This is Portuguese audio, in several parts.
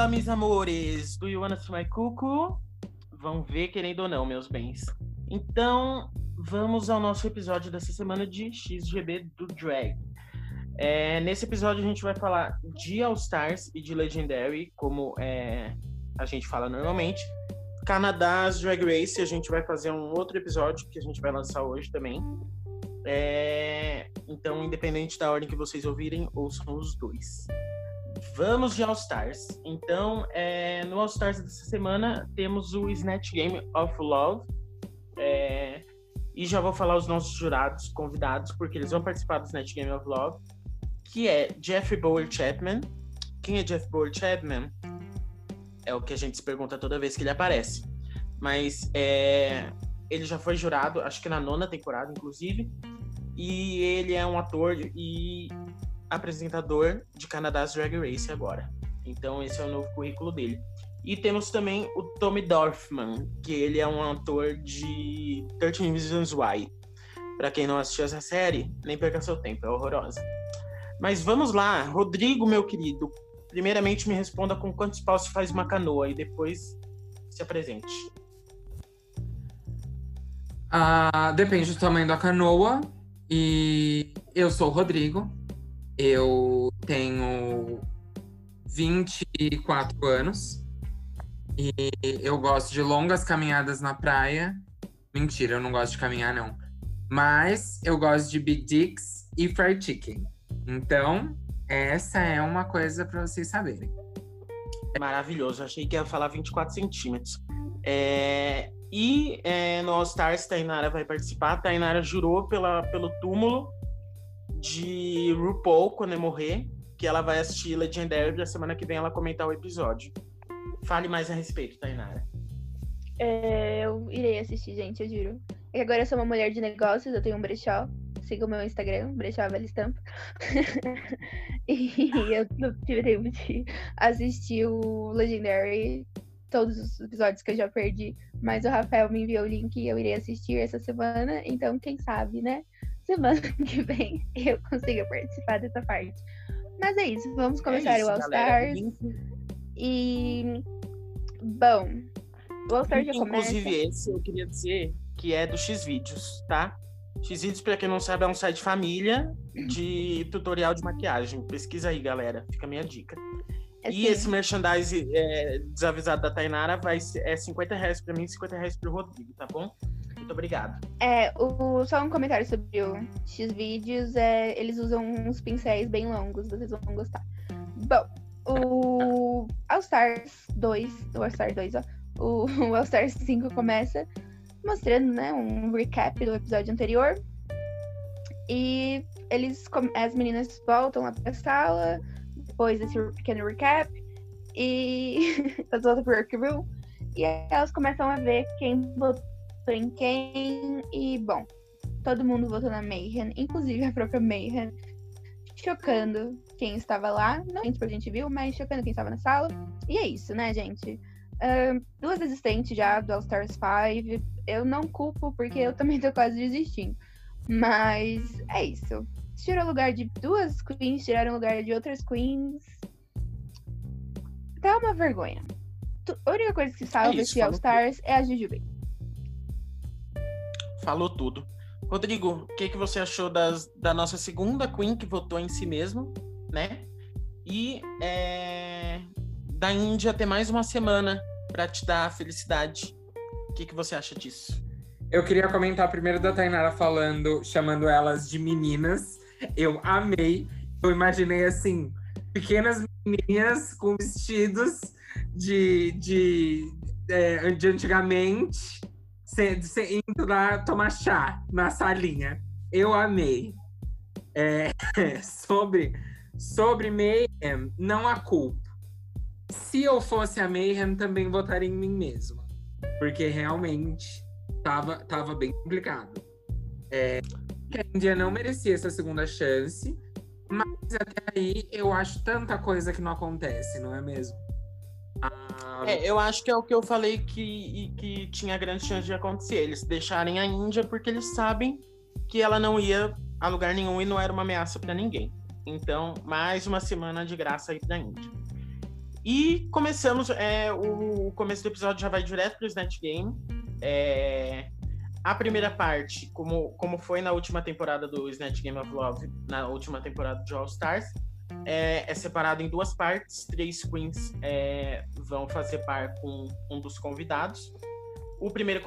Olá, meus amores! Do You Wanna My Cuckoo? Vão ver, querendo ou não, meus bens. Então, vamos ao nosso episódio dessa semana de XGB do Drag. É, nesse episódio a gente vai falar de All Stars e de Legendary, como é, a gente fala normalmente. Canadás Drag Race, a gente vai fazer um outro episódio que a gente vai lançar hoje também. É, então, independente da ordem que vocês ouvirem, ouçam os dois. Vamos de All Stars. Então, é, no All Stars dessa semana temos o Snatch Game of Love. É, e já vou falar os nossos jurados convidados, porque eles vão participar do Snatch Game of Love, que é Jeffrey Bower Chapman. Quem é Jeff Bower Chapman? É o que a gente se pergunta toda vez que ele aparece. Mas é, ele já foi jurado, acho que na nona temporada, inclusive. E ele é um ator e apresentador de Canadás Drag Race agora. Então esse é o novo currículo dele. E temos também o Tommy Dorfman, que ele é um ator de 13 Reasons Why. Para quem não assistiu essa série, nem perca seu tempo, é horrorosa. Mas vamos lá, Rodrigo, meu querido. Primeiramente me responda com quantos paus se faz uma canoa e depois se apresente. Ah, depende do tamanho da canoa. E eu sou o Rodrigo, eu tenho 24 anos e eu gosto de longas caminhadas na praia. Mentira, eu não gosto de caminhar, não. Mas eu gosto de Big Dicks e Fried Chicken. Então, essa é uma coisa para vocês saberem. Maravilhoso, achei que ia falar 24 centímetros. É... E é, no All Stars, Tainara vai participar. Tainara jurou pela, pelo túmulo de RuPaul quando eu morrer, que ela vai assistir Legendary e a semana que vem ela comentar o episódio. Fale mais a respeito, Tainara. É, eu irei assistir, gente, eu juro. É agora eu sou uma mulher de negócios, eu tenho um brechó. Siga o meu Instagram, brechó Velha Estampa. e eu tive tempo de assistir o Legendary, todos os episódios que eu já perdi. Mas o Rafael me enviou o link e eu irei assistir essa semana. Então, quem sabe, né? Semana que vem eu consiga participar dessa parte. Mas é isso, vamos começar é isso, o All Stars. E. Bom, o All Stars já começa. Inclusive, esse eu queria dizer que é do X-Vídeos, tá? X-Vídeos, pra quem não sabe, é um site família de tutorial de maquiagem. Pesquisa aí, galera. Fica a minha dica. É e esse merchandise é, desavisado da Tainara vai ser, é 50 reais pra mim e 50 reais pro Rodrigo, tá bom? Muito obrigado. É, o, só um comentário sobre o X-Vídeos. É, eles usam uns pincéis bem longos, vocês vão gostar. Bom, o All Stars 2, o All Stars 2, ó. O, o All Stars 5 começa mostrando, né, um recap do episódio anterior. E eles, as meninas voltam lá pra sala, depois desse pequeno recap. E elas voltam pro workroom. E elas começam a ver quem botou em quem. E, bom, todo mundo votou na Mayhem, inclusive a própria Mayhem, chocando quem estava lá. Não que a gente viu, mas chocando quem estava na sala. E é isso, né, gente? Uh, duas existentes já do All Stars 5. Eu não culpo, porque eu também tô quase desistindo. Mas é isso. Tirou lugar de duas queens, tiraram lugar de outras queens. Tá uma vergonha. A única coisa que salva é esse All Stars é a Jujubee falou tudo. Rodrigo, o que, que você achou das, da nossa segunda Queen que votou em si mesmo, né? E é, da Índia ter mais uma semana para te dar felicidade. O que, que você acha disso? Eu queria comentar primeiro da Tainara falando, chamando elas de meninas. Eu amei. Eu imaginei assim, pequenas meninas com vestidos de, de, é, de antigamente você indo lá tomar chá na salinha. Eu amei. É, sobre, sobre Mayhem, não há culpa. Se eu fosse a Mayhem, também votaria em mim mesma. Porque realmente tava, tava bem complicado. É, a Índia não merecia essa segunda chance. Mas até aí eu acho tanta coisa que não acontece, não é mesmo? É, eu acho que é o que eu falei que, que tinha grande chance de acontecer. Eles deixarem a Índia porque eles sabem que ela não ia a lugar nenhum e não era uma ameaça para ninguém. Então, mais uma semana de graça aí pra Índia. E começamos, é, o começo do episódio já vai direto para o Snatch Game. É, a primeira parte, como, como foi na última temporada do Snatch Game of Love, na última temporada de All Stars, é, é separado em duas partes. Três queens é, vão fazer par com um dos convidados. O primeiro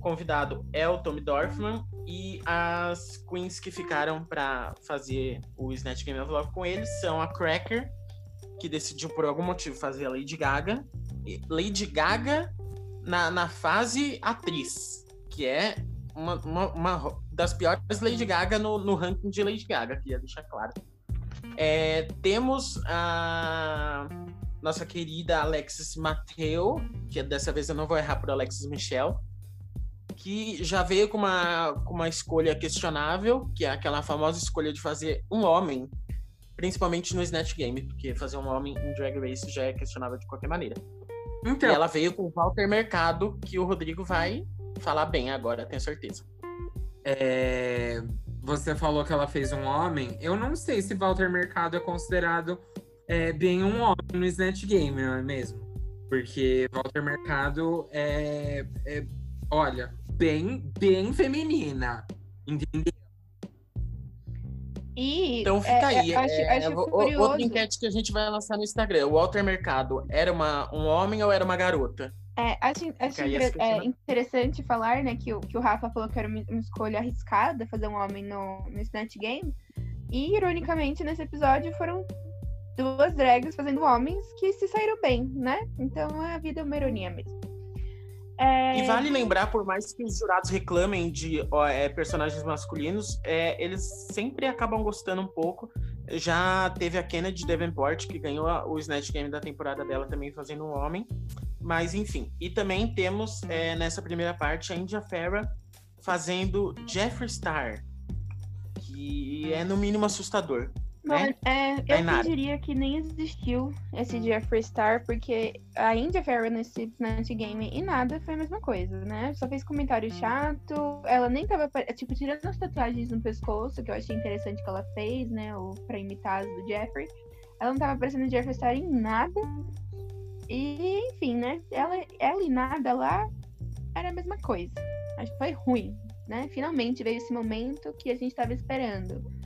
convidado é o Tommy Dorfman e as queens que ficaram para fazer o Snatch Game of Love com ele são a Cracker, que decidiu por algum motivo fazer a Lady Gaga. Lady Gaga na, na fase atriz, que é uma, uma, uma das piores Lady Gaga no, no, ranking de Lady Gaga, queria deixar claro. É, temos a nossa querida Alexis Mateu, que dessa vez eu não vou errar por Alexis Michel, que já veio com uma, com uma escolha questionável, que é aquela famosa escolha de fazer um homem, principalmente no Snatch Game, porque fazer um homem em Drag Race já é questionável de qualquer maneira. Então, e ela veio com o Walter Mercado, que o Rodrigo vai falar bem agora, tenho certeza. É, você falou que ela fez um homem. Eu não sei se Walter Mercado é considerado é, bem um homem no Snatch Game, não é mesmo? Porque Walter Mercado é, é olha, bem, bem feminina. Entendeu? E, então fica é, aí. Acho, é, acho outra enquete que a gente vai lançar no Instagram. O Walter Mercado era uma, um homem ou era uma garota? É, acho, acho é, interessante falar, né, que o, que o Rafa falou que era uma, uma escolha arriscada fazer um homem no, no Snatch Game. E, ironicamente, nesse episódio foram duas drags fazendo homens que se saíram bem, né? Então a vida é uma ironia mesmo. É... E vale lembrar, por mais que os jurados reclamem de ó, é, personagens masculinos, é, eles sempre acabam gostando um pouco. Já teve a Kennedy Davenport, que ganhou a, o Snatch Game da temporada dela também fazendo um homem. Mas enfim. E também temos é, nessa primeira parte a India Farah fazendo Jeffree Star, que é no mínimo assustador. Bom, né? é, eu diria que nem existiu esse Jeffree Star, porque a India Farrell nesse Snatch Game e nada foi a mesma coisa, né? Só fez comentário chato, ela nem tava, tipo, tirando as tatuagens no pescoço, que eu achei interessante que ela fez, né? Ou pra imitar as do Jeffrey. Ela não tava aparecendo Jeffree Star em nada. E, enfim, né? Ela, ela e nada lá era a mesma coisa. Acho que foi ruim, né? Finalmente veio esse momento que a gente tava esperando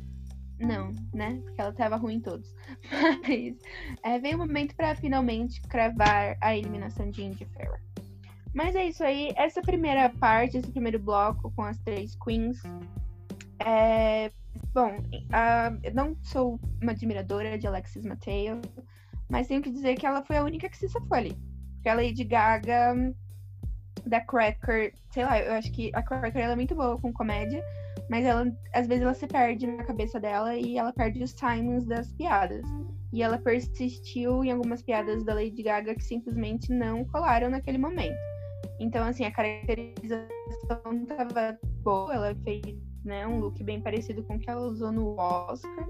não, né? Porque ela tava ruim em todos. Mas é, veio o momento para finalmente cravar a eliminação de Indy Farrah. Mas é isso aí. Essa primeira parte, esse primeiro bloco com as três queens. É... Bom, uh, eu não sou uma admiradora de Alexis Mateo, mas tenho que dizer que ela foi a única que se safou ali. Porque a Lady Gaga, da Cracker, sei lá, eu acho que a Cracker ela é muito boa com comédia, mas ela, às vezes ela se perde na cabeça dela e ela perde os timings das piadas. E ela persistiu em algumas piadas da Lady Gaga que simplesmente não colaram naquele momento. Então, assim, a caracterização estava boa, ela fez né, um look bem parecido com o que ela usou no Oscar.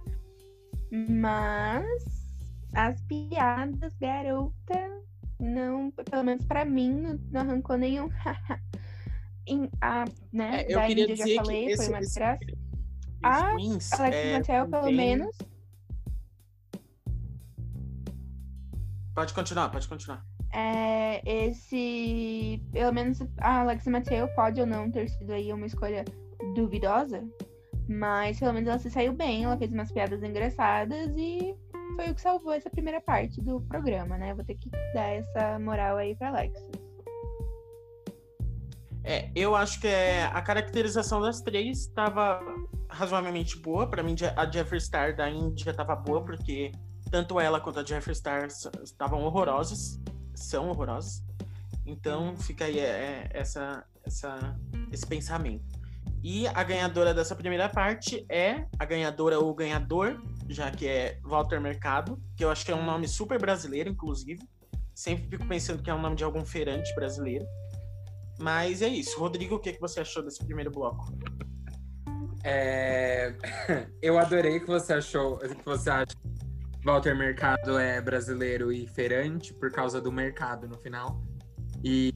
Mas as piadas, garota, não, pelo menos para mim, não, não arrancou nenhum em, a, né, é, eu da queria Índia, já falei, esse, foi uma desgraça. A Alexis é, Mattel, pelo bem... menos. Pode continuar, pode continuar. É, esse, pelo menos a Alexis Mateo pode ou não ter sido aí uma escolha duvidosa, mas pelo menos ela se saiu bem, ela fez umas piadas engraçadas e foi o que salvou essa primeira parte do programa, né? Vou ter que dar essa moral aí pra Alexis. É, eu acho que é, a caracterização das três estava razoavelmente boa. Para mim, a Jeffree Star da Índia estava boa, porque tanto ela quanto a Jeffree Star estavam horrorosas, são horrorosas. Então fica aí é, é, essa, essa, esse pensamento. E a ganhadora dessa primeira parte é a ganhadora ou ganhador, já que é Walter Mercado, que eu acho que é um nome super brasileiro, inclusive. Sempre fico pensando que é um nome de algum feirante brasileiro. Mas é isso. Rodrigo, o que, que você achou desse primeiro bloco? É... Eu adorei que você achou, que você acha que Walter Mercado é brasileiro e feirante por causa do mercado no final. E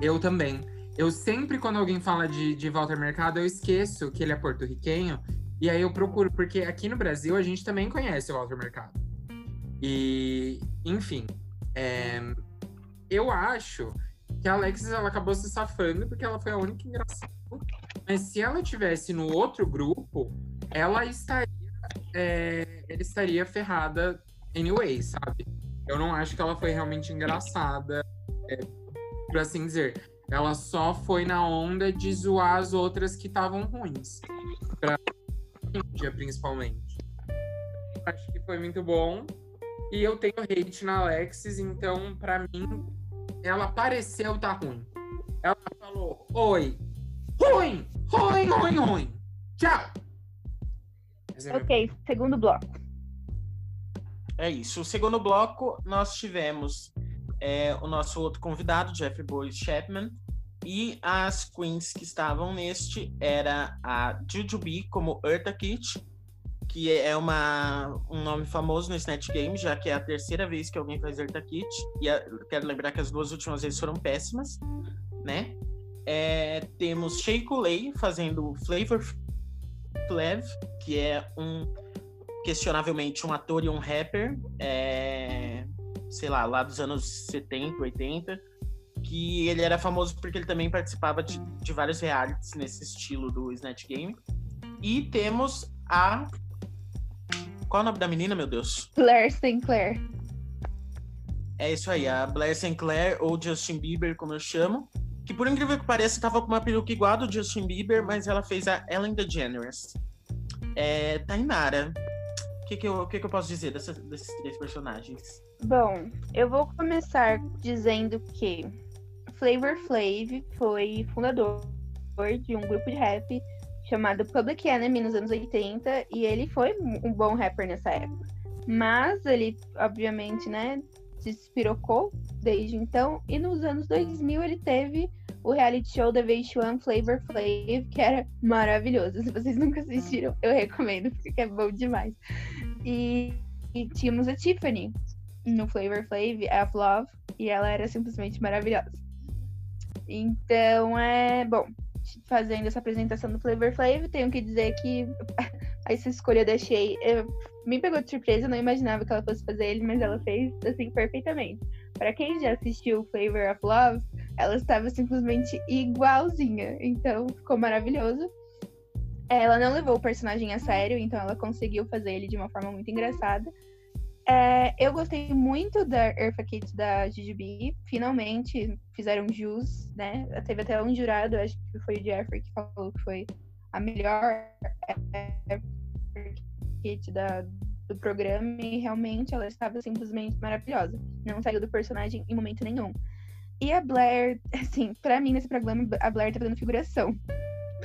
eu também. Eu sempre, quando alguém fala de, de Walter Mercado, eu esqueço que ele é porto-riquenho. E aí eu procuro, porque aqui no Brasil a gente também conhece o Walter Mercado. E, enfim, É, eu acho que a Alexis ela acabou se safando porque ela foi a única engraçada. Mas se ela tivesse no outro grupo, ela estaria, é, ela estaria ferrada anyway, sabe? Eu não acho que ela foi realmente engraçada, é, por assim dizer. Ela só foi na onda de zoar as outras que estavam ruins. Pra Índia, principalmente. Acho que foi muito bom. E eu tenho hate na Alexis, então, pra mim, ela pareceu estar tá ruim. Ela falou: Oi, ruim, ruim, ruim, ruim. Tchau. É ok, segundo bloco. É isso. O segundo bloco, nós tivemos é, o nosso outro convidado, Jeff Boyce Chapman, e as queens que estavam neste era a Jujubee como Eartha Kitt, que é uma, um nome famoso no Snatch Game, já que é a terceira vez que alguém faz Eartha Kitt, e a, quero lembrar que as duas últimas vezes foram péssimas, né? É, temos Shea Coulee fazendo Flavor Flav, que é um questionavelmente um ator e um rapper, é, sei lá, lá dos anos 70, 80, que ele era famoso porque ele também participava de, de vários realities nesse estilo do Snatch Game. E temos a. Qual é o nome da menina, meu Deus? Blair Sinclair. É isso aí, a Blair Sinclair, ou Justin Bieber, como eu chamo. Que por incrível que pareça, tava com uma peruca igual a do Justin Bieber, mas ela fez a Ellen DeGeneres. É, Tainara, o que, que, eu, que, que eu posso dizer dessa, desses três personagens? Bom, eu vou começar dizendo que Flavor Flav foi fundador de um grupo de rap chamado Public Enemy nos anos 80 e ele foi um bom rapper nessa época. Mas ele, obviamente, né, se despirocou desde então e nos anos 2000 ele teve o reality show da VH1 Flavor Flav, que era maravilhoso. Se vocês nunca assistiram, eu recomendo, porque é bom demais. E, e tínhamos a Tiffany no Flavor Flav, of Love, e ela era simplesmente maravilhosa. Então, é bom, fazendo essa apresentação do Flavor Flav, tenho que dizer que essa escolha da Shea eu, me pegou de surpresa, não imaginava que ela fosse fazer ele, mas ela fez assim perfeitamente. Para quem já assistiu Flavor of Love, ela estava simplesmente igualzinha. Então ficou maravilhoso. Ela não levou o personagem a sério, então ela conseguiu fazer ele de uma forma muito engraçada. É, eu gostei muito da Eartha Kitt da GGB. Finalmente fizeram jus, né? Teve até um jurado, acho que foi o Jeffrey, que falou que foi a melhor Eartha Kitt da, do programa e realmente ela estava simplesmente maravilhosa. Não saiu do personagem em momento nenhum. E a Blair, assim, pra mim nesse programa, a Blair tá fazendo figuração.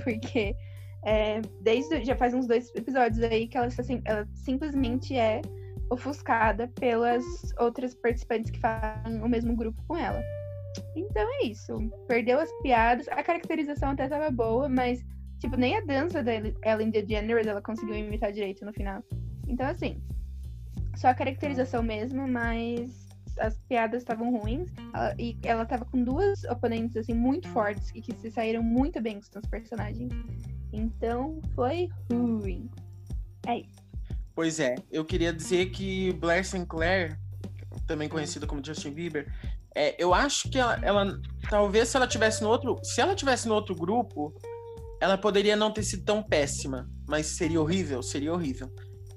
Porque é, desde já faz uns dois episódios aí que ela, assim, ela simplesmente é ofuscada pelas outras participantes que fazem o mesmo grupo com ela. Então é isso. Perdeu as piadas. A caracterização até tava boa, mas, tipo, nem a dança da Ellen DeGeneres ela conseguiu imitar direito no final. Então, assim, só a caracterização mesmo, mas as piadas estavam ruins. Ela, e ela tava com duas oponentes, assim, muito fortes e que se saíram muito bem com os personagens. Então, foi ruim. É isso. Pois é, eu queria dizer que Blair Sinclair, também conhecida como Justin Bieber, é, eu acho que ela, ela, talvez se ela tivesse no outro, se ela tivesse no outro grupo, ela poderia não ter sido tão péssima, mas seria horrível, seria horrível.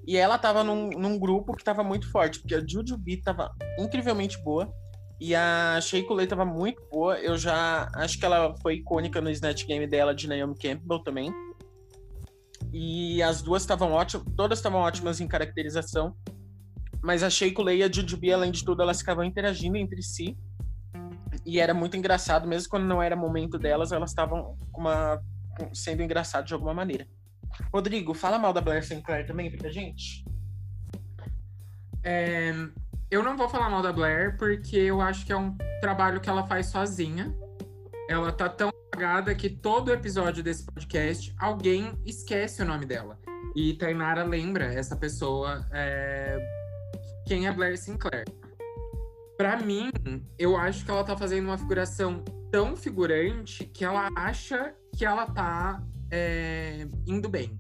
E ela tava num, num grupo que tava muito forte, porque a Jujubee tava incrivelmente boa e a Shea Coulee tava muito boa. Eu já acho que ela foi icônica no Snatch Game dela de Naomi Campbell também. E as duas estavam ótimas, todas estavam ótimas em caracterização. Mas a Shea Coulee e a Jujubee, além de tudo, elas ficavam interagindo entre si. E era muito engraçado, mesmo quando não era momento delas, elas estavam sendo engraçadas de alguma maneira. Rodrigo, fala mal da Blair Sinclair também pra gente. É, eu não vou falar mal da Blair, porque eu acho que é um trabalho que ela faz sozinha. Ela tá tão apagada que todo episódio desse podcast alguém esquece o nome dela. E Tainara lembra essa pessoa é... quem é Blair Sinclair. Para mim, eu acho que ela tá fazendo uma figuração tão figurante que ela acha que ela tá é, indo bem.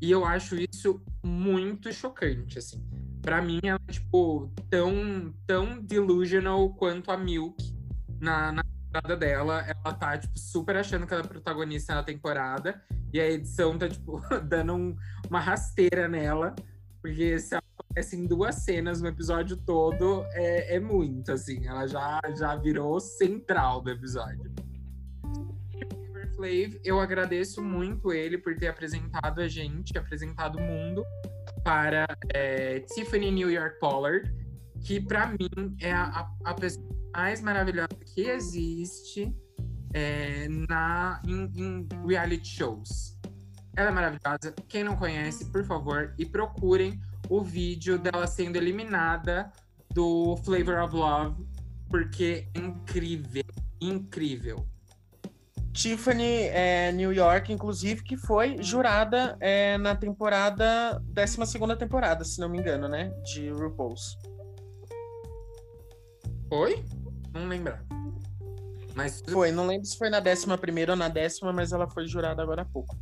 E eu acho isso muito chocante, assim. pra mim, ela é, tipo, tão, tão delusional quanto a Milk na, na temporada dela. Ela tá, tipo, super achando que ela é protagonista na temporada. E a edição tá, tipo, dando um, uma rasteira nela. Porque se ela aparece em duas cenas no episódio todo, é, é muito, assim. Ela já, já virou central do episódio. Eu agradeço muito ele por ter apresentado a gente, apresentado o mundo para é, Tiffany New York Pollard, que para mim é a, a, pessoa mais maravilhosa que existe é, na, em, em reality shows. Ela é maravilhosa. Quem não conhece, por favor, e procurem o vídeo dela sendo eliminada do Flavor of Love, porque é incrível, incrível. Tiffany é, New York, inclusive, que foi jurada é, na temporada, 12 temporada, se não me engano, né? De RuPaul's. Foi? Não lembro. Mas... Foi, não lembro se foi na 11 ou na décima, mas ela foi jurada agora há pouco.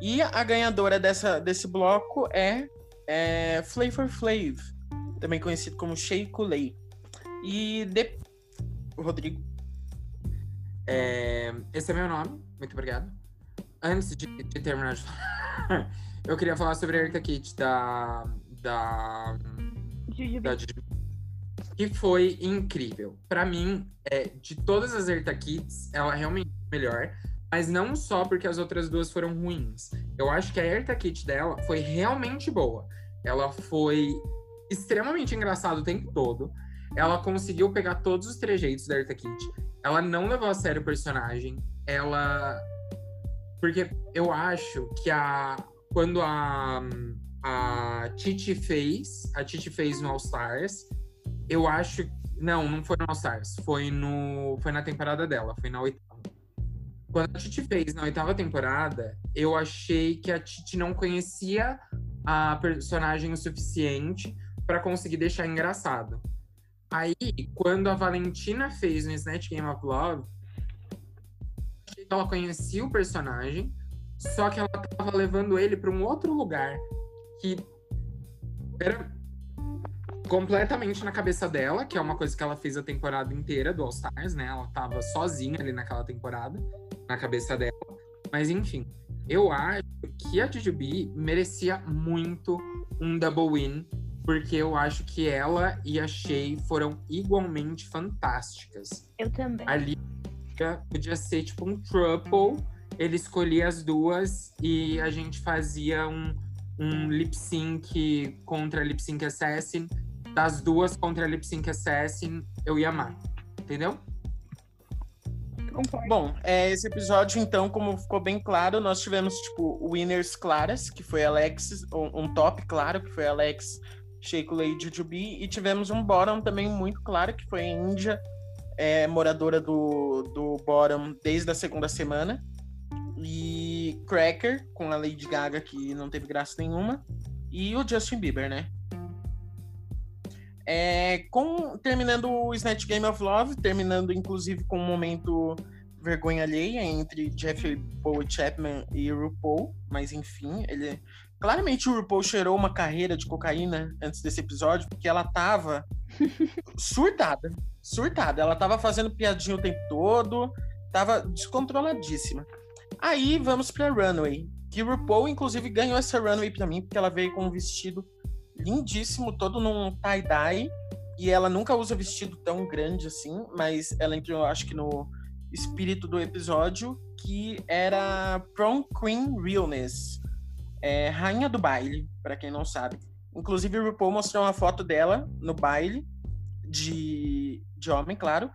E a ganhadora dessa, desse bloco é, é Flavor Flav, também conhecido como Shea Coulee. E de... Rodrigo. É, esse é meu nome, muito obrigado. Antes de, de terminar de falar, eu queria falar sobre a Erika Kit da. da. da que foi incrível. Para mim, é, de todas as Erta Kits, ela realmente é melhor. Mas não só porque as outras duas foram ruins. Eu acho que a Erta Kit dela foi realmente boa. Ela foi extremamente engraçada o tempo todo. Ela conseguiu pegar todos os trejeitos da Erta Kit ela não levou a sério o personagem. Ela. Porque eu acho que a. Quando a. A Titi fez. A Titi fez no All Stars. Eu acho. Não, não foi no All Stars. Foi no. Foi na temporada dela. Foi na oitava. Quando a Titi fez na oitava temporada, eu achei que a Titi não conhecia a personagem o suficiente para conseguir deixar engraçado. Aí, quando a Valentina fez no Snatch Game of Love, ela conhecia o personagem, só que ela tava levando ele para um outro lugar que era completamente na cabeça dela, que é uma coisa que ela fez a temporada inteira do All Stars, né? Ela tava sozinha ali naquela temporada, na cabeça dela. Mas enfim, eu acho que a Jujubee merecia muito um double win porque eu acho que ela e a Shay foram igualmente fantásticas. Eu também. Ali podia ser tipo um triple, ele escolhia as duas e a gente fazia um, um lip sync contra lip sync assassin. Das duas contra lip sync assassin, eu ia amar. Entendeu? Bom, é, esse episódio, então, como ficou bem claro, nós tivemos, tipo, winners claras, que foi Alex, um, um top claro, que foi Alex Sheiko Lei Jujubi, e tivemos um bottom também muito claro, que foi a Índia, é, moradora do, do bottom desde a segunda semana, e Cracker, com a Lady Gaga, que não teve graça nenhuma, e o Justin Bieber, né? É, com, terminando o Snatch Game of Love, terminando inclusive com um momento vergonha alheia entre Jeffrey Paul Chapman e RuPaul, mas enfim, ele Claramente o RuPaul cheirou uma carreira de cocaína antes desse episódio, porque ela tava surtada. Surtada. Ela tava fazendo piadinha o tempo todo, tava descontroladíssima. Aí vamos pra Runway. Que RuPaul, inclusive, ganhou essa Runway pra mim, porque ela veio com um vestido lindíssimo, todo num tie-dye. E ela nunca usa vestido tão grande assim, mas ela entrou, acho que no espírito do episódio, que era Prom Queen Realness é rainha do baile, para quem não sabe. Inclusive, o RuPaul mostrou uma foto dela no baile de, de homem, claro.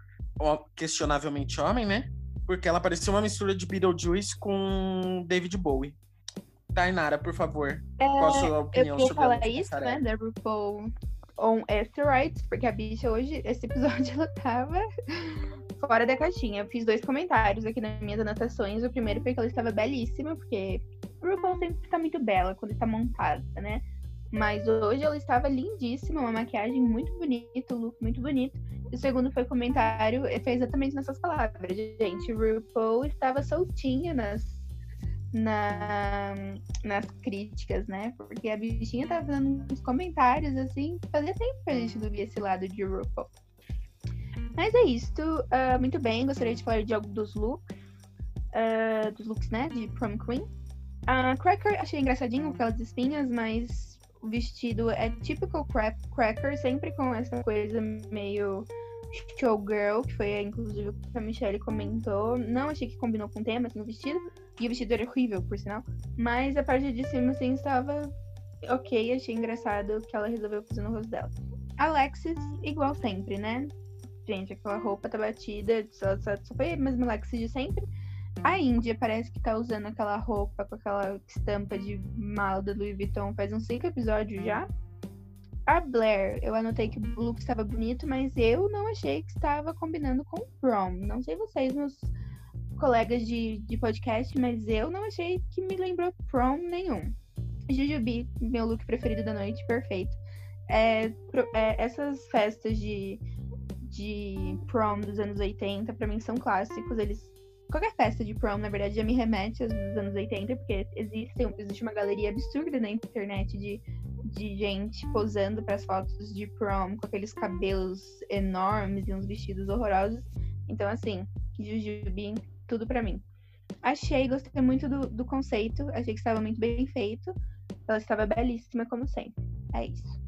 Questionavelmente homem, né? Porque ela parecia uma mistura de Beetlejuice com David Bowie. Tainara, por favor. É, qual a sua opinião eu sobre falar isso, né? Da RuPaul on Asteroids, porque a bicha hoje, esse episódio, ela tava fora da caixinha. Eu fiz dois comentários aqui nas minhas anotações. O primeiro foi que ela estava belíssima, porque RuPaul sempre está muito bela quando está montada, né? Mas hoje ela estava lindíssima, uma maquiagem muito bonita, um look muito bonito. E o segundo foi comentário, foi exatamente nessas palavras. Gente, RuPaul estava soltinha nas, na, nas críticas, né? Porque a bichinha tava fazendo uns comentários assim, fazia tempo que a gente não esse lado de RuPaul. Mas é isto. Uh, muito bem, gostaria de falar de algo dos looks. Uh, dos looks, né? De Prom Queen. A uh, Cracker achei engraçadinho aquelas espinhas, mas o vestido é típico Cracker, sempre com essa coisa meio showgirl, que foi inclusive o que a Michelle comentou. Não achei que combinou com o tema, assim, o vestido. E o vestido era horrível, por sinal. Mas a parte de cima, assim, estava ok. Achei engraçado que ela resolveu fazer no rosto dela. Alexis, igual sempre, né? Gente, aquela roupa tá batida, só, só, só foi a mesma Alexis de sempre. A Índia parece que tá usando aquela roupa com aquela estampa de mala da Louis Vuitton faz uns cinco episódios já. A Blair, eu anotei que o look estava bonito, mas eu não achei que estava combinando com o prom. Não sei vocês, meus colegas de, de podcast, mas eu não achei que me lembrou prom nenhum. Jujubi, meu look preferido da noite, perfeito. É, é, essas festas de, de prom dos anos 80, para mim, são clássicos. Eles qualquer festa de prom, na verdade, já me remete aos anos 80, porque existe, existe uma galeria absurda na internet de de gente posando para as fotos de prom com aqueles cabelos enormes e uns vestidos horrorosos. Então, assim, Jujubim, tudo para mim. Achei, gostei muito do, do conceito, achei que estava muito bem feito. Ela estava belíssima, como sempre. É isso.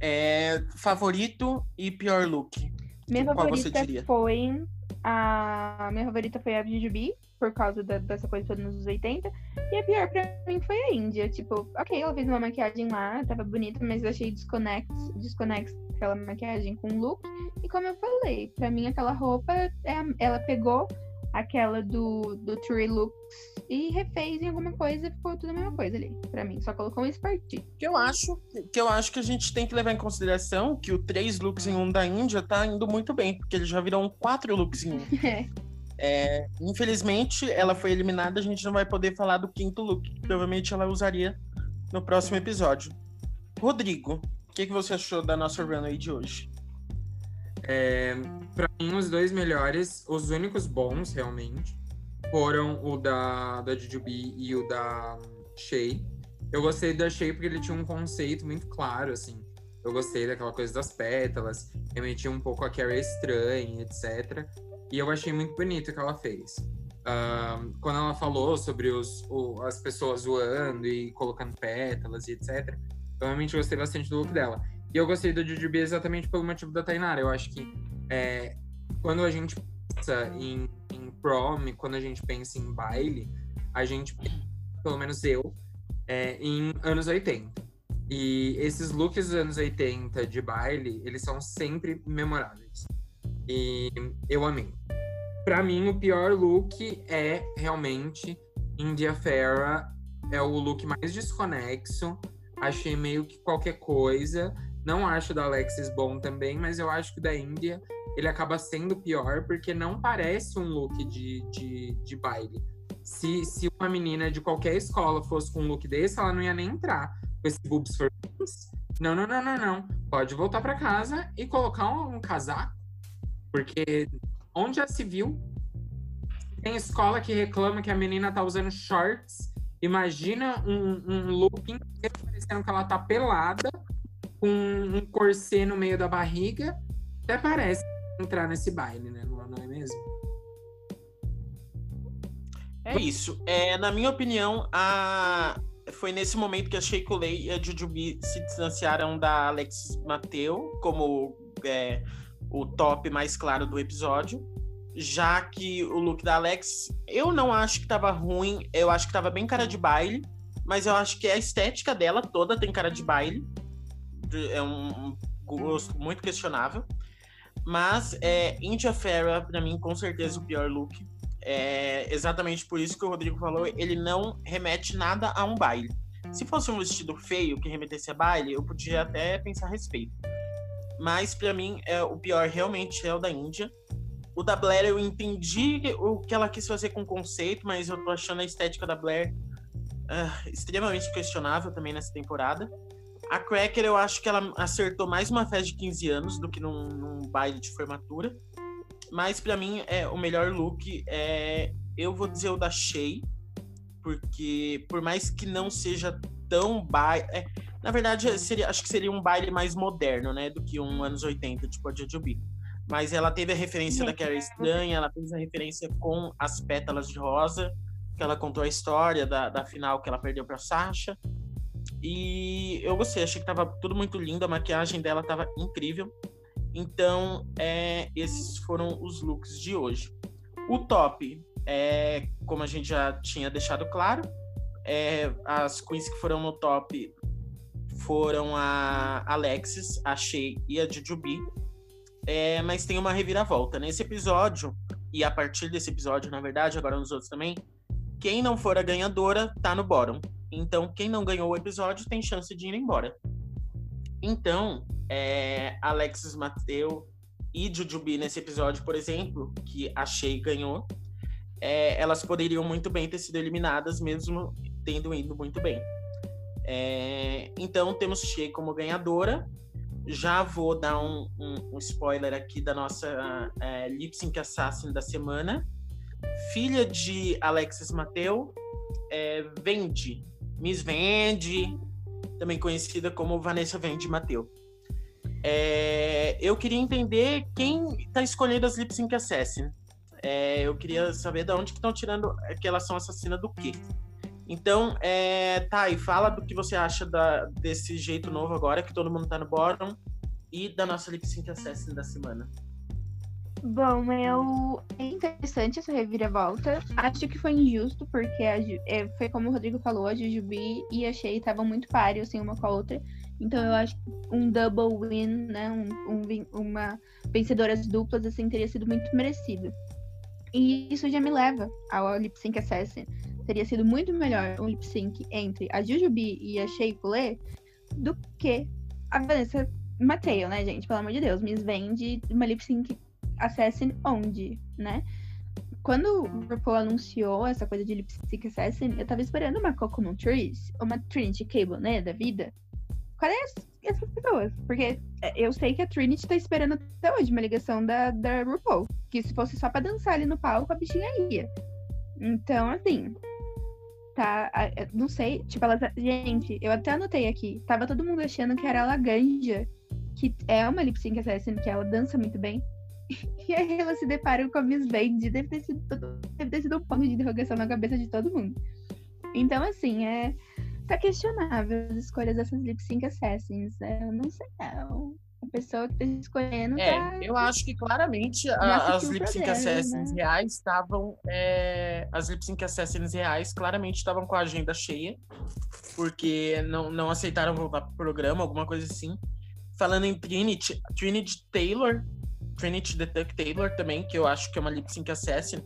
É, favorito e pior look? Minha Qual favorita foi a minha favorita foi a Jujubi, por causa da, dessa coisa toda nos 80. E a pior pra mim foi a Índia. Tipo, ok, ela fez uma maquiagem lá, tava bonita, mas eu achei desconexo, desconexo aquela maquiagem com o look. E como eu falei, pra mim aquela roupa, é, ela pegou aquela do, do Tree Looks e refez em alguma coisa, ficou tudo a mesma coisa ali, pra mim. Só colocou um Sparty. Que eu acho que eu acho que a gente tem que levar em consideração que o três looks em um da Índia tá indo muito bem, porque ele já virou um quatro looks em um. É. é, infelizmente, ela foi eliminada, a gente não vai poder falar do quinto look, que provavelmente ela usaria no próximo episódio. Rodrigo, o que, que você achou da nossa runway de hoje? É, para mim, os dois melhores, os únicos bons, realmente, foram o da, da Jujubi e o da Shay. Eu gostei da Shay porque ele tinha um conceito muito claro, assim. Eu gostei daquela coisa das pétalas, remetia um pouco a Carrie estranha, etc. E eu achei muito bonito o que ela fez. Quando ela falou sobre os, o, as pessoas zoando e colocando pétalas e etc., eu realmente gostei bastante do look dela. E eu gostei do Jujubi exatamente pelo motivo da Tainara. Eu acho que é, quando a gente pensa em, em prom, quando a gente pensa em baile, a gente pelo menos eu, é, em anos 80. E esses looks dos anos 80 de baile, eles são sempre memoráveis. E eu amei. Para mim, o pior look é realmente India Farah. É o look mais desconexo. Achei meio que qualquer coisa. Não acho da Alexis bom também, mas eu acho que da Índia ele acaba sendo pior porque não parece um look de, de, de baile. Se, se uma menina de qualquer escola fosse com um look desse, ela não ia nem entrar com esse boobs for Não, não, não, não, não. Pode voltar para casa e colocar um, um casaco, porque onde já se viu? Tem escola que reclama que a menina tá usando shorts. Imagina um, um parecendo que ela tá pelada com um corset no meio da barriga, até parece entrar nesse baile, né? Não, é mesmo? É isso. É, na minha opinião, a... foi nesse momento que a Sheiko Lei e a Jujubi se distanciaram da Alex Mateu como é, o top mais claro do episódio. Já que o look da Alex, eu não acho que tava ruim, eu acho que tava bem cara de baile, mas eu acho que a estética dela toda tem cara de baile é um gosto muito questionável. Mas é, India Farah, pra mim, com certeza o pior look. É exatamente por isso que o Rodrigo falou, ele não remete nada a um baile. Se fosse um vestido feio que remetesse a baile, eu podia até pensar a respeito. Mas para mim, é, o pior realmente é o da Índia. O da Blair eu entendi o que ela quis fazer com o conceito, mas eu tô achando a estética da Blair uh, extremamente questionável também nessa temporada. A Cracker, eu acho que ela acertou mais uma festa de 15 anos do que num, num baile de formatura. Mas para mim, é, o melhor look é eu vou dizer o da Shea, porque por mais que não seja tão baile. É, na verdade, seria, acho que seria um baile mais moderno, né? Do que um anos 80, tipo a Jujubee. Mas ela teve a referência da Carrie Estranha, ela fez a referência com as pétalas de rosa, que ela contou a história da, da final que ela perdeu para Sasha. E eu gostei, achei que tava tudo muito lindo, a maquiagem dela tava incrível. Então, é, esses foram os looks de hoje. O top, é, como a gente já tinha deixado claro, é, as queens que foram no top foram a Alexis, a Shea e a Jujubee. É, mas tem uma reviravolta. Nesse episódio, e a partir desse episódio, na verdade, agora nos outros também, quem não for a ganhadora tá no bottom. Então, quem não ganhou o episódio tem chance de ir embora. Então, é, Alexis Mateu e Jujubee nesse episódio, por exemplo, que a Shea ganhou, é, elas poderiam muito bem ter sido eliminadas, mesmo tendo ido muito bem. É, então, temos Shea como ganhadora. Já vou dar um, um, um spoiler aqui da nossa é, Lip Sync Assassin da semana. Filha de Alexis Mateu, é, Vende, Miss Vende, também conhecida como Vanessa Vende Mateu. É, eu queria entender quem está escolhendo as Lip Sync Assassin. É, eu queria saber de onde que estão tirando que elas são assassinas do quê. Então, é, tá, e fala do que você acha da, desse jeito novo agora, que todo mundo tá no bottom, e da nossa Lip Sync Assassin da semana. Bom, eu é interessante essa reviravolta. Acho que foi injusto, porque a, é, foi como o Rodrigo falou, a Jujubi e a Shea estavam muito páreos, assim, uma com a outra. Então eu acho que um double win, né? Um, um, uma vencedoras duplas, assim, teria sido muito merecido. E isso já me leva ao Lip Sync Assassin. Teria sido muito melhor um lip sync entre a Jujubi e a Shea Coulee do que a Vanessa Mateo, né, gente? Pelo amor de Deus, Miss Vende uma lip sync Assassin onde, né? Quando o RuPaul anunciou essa coisa de Lip Sync Assassin, eu tava esperando uma Coconut Trees, uma Trinity Cable, né, da vida. Cadê essas pessoas? Porque é, eu sei que a Trinity tá esperando até hoje uma ligação da, da RuPaul. Que se fosse só pra dançar ali no palco, a bichinha ia. Então, assim, tá? Não sei, tipo, ela. Tá, gente, eu até anotei aqui. Tava todo mundo achando que era a Laganja, que é uma lip sync assassin, que ela dança muito bem. E aí ela se depara com a Miss Vende. Deve ter sido, deve ter sido um ponto de interrogação na cabeça de todo mundo. Então, assim, é. Tá questionável as escolhas dessas lip sync assassins. É, eu não sei não. A pessoa que tá escolhendo. É, tá... eu acho que claramente a, as lip sync assassins né? reais estavam. É, as lip sync assassins reais claramente estavam com a agenda cheia. Porque não, não aceitaram voltar pro programa, alguma coisa assim. Falando em Trinity, Trinity Taylor Trinity the Tuck Taylor também, que eu acho que é uma lip sync assassin.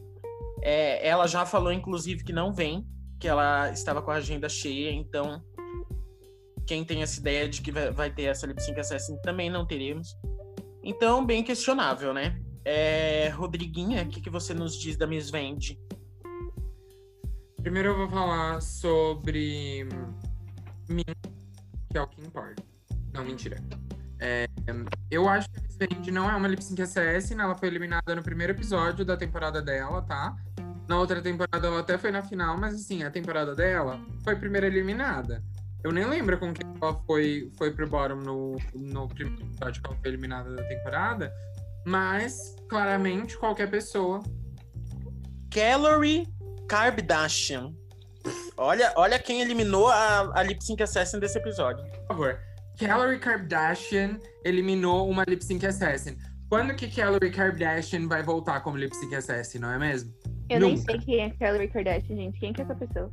É, ela já falou, inclusive, que não vem, que ela estava com a agenda cheia, então quem tem essa ideia de que vai ter essa lip sync assassin também não teremos. Então, bem questionável, né? É, Rodriguinha, o que, que você nos diz da Miss Vende? Primeiro eu vou falar sobre mim, que é o que importa. Não, mentira. É, eu acho que a Miss Vende não é uma lip sync assassin, ela foi eliminada no primeiro episódio da temporada dela, tá? Na outra temporada ela até foi na final, mas assim, a temporada dela foi primeira eliminada. Eu nem lembro com quem ela foi, foi pro bottom no, no primeiro episódio que ela foi eliminada da temporada, mas claramente qualquer pessoa. Calorie Kardashian. Olha, olha quem eliminou a, a Lip Sync Assassin desse episódio. Por favor. Calorie Kardashian eliminou uma lip sync assassin. Quando que Calorie Kardashian vai voltar como lip sync assassin, não é mesmo? Eu Nunca. nem sei quem é Calorie Kardashian, gente. Quem que é essa pessoa?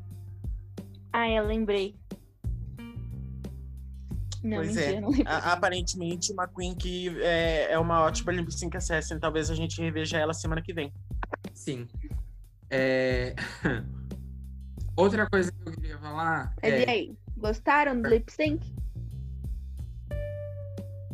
Ah, eu lembrei. Não, pois mentira, é. Não a, aparentemente, uma Queen que é, é uma ótima lip sync assassin. Talvez a gente reveja ela semana que vem. Sim. É... Outra coisa que eu queria falar. Mas é... e aí? Gostaram do lip sync?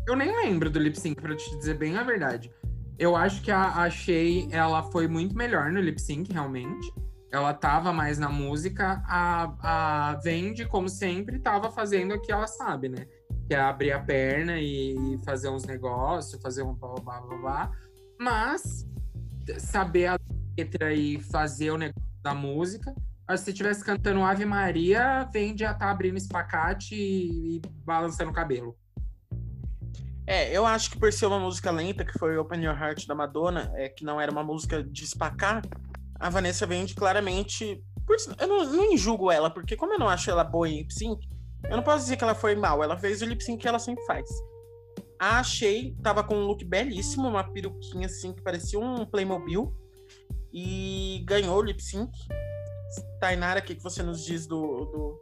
Eu nem lembro do lip sync, pra te dizer bem a verdade. Eu acho que a, a Shay, ela foi muito melhor no lip sync, realmente. Ela tava mais na música. A, a Vendi, como sempre, tava fazendo o que ela sabe, né? Que é abrir a perna e fazer uns negócios, fazer um blá blá blá blá. Mas saber letra e fazer o negócio da música. Mas se estivesse cantando Ave Maria, vem já tá abrindo espacate e, e balançando o cabelo. É, eu acho que por ser uma música lenta, que foi Open Your Heart da Madonna, é, que não era uma música de espacar, a Vanessa vende claramente. Eu não, não julgo ela, porque como eu não acho ela boa em sync, eu não posso dizer que ela foi mal. Ela fez o lip sync que ela sempre faz. Achei tava com um look belíssimo, uma peruquinha assim que parecia um Playmobil. E ganhou o lip sync. Tainara, o que, que você nos diz do, do...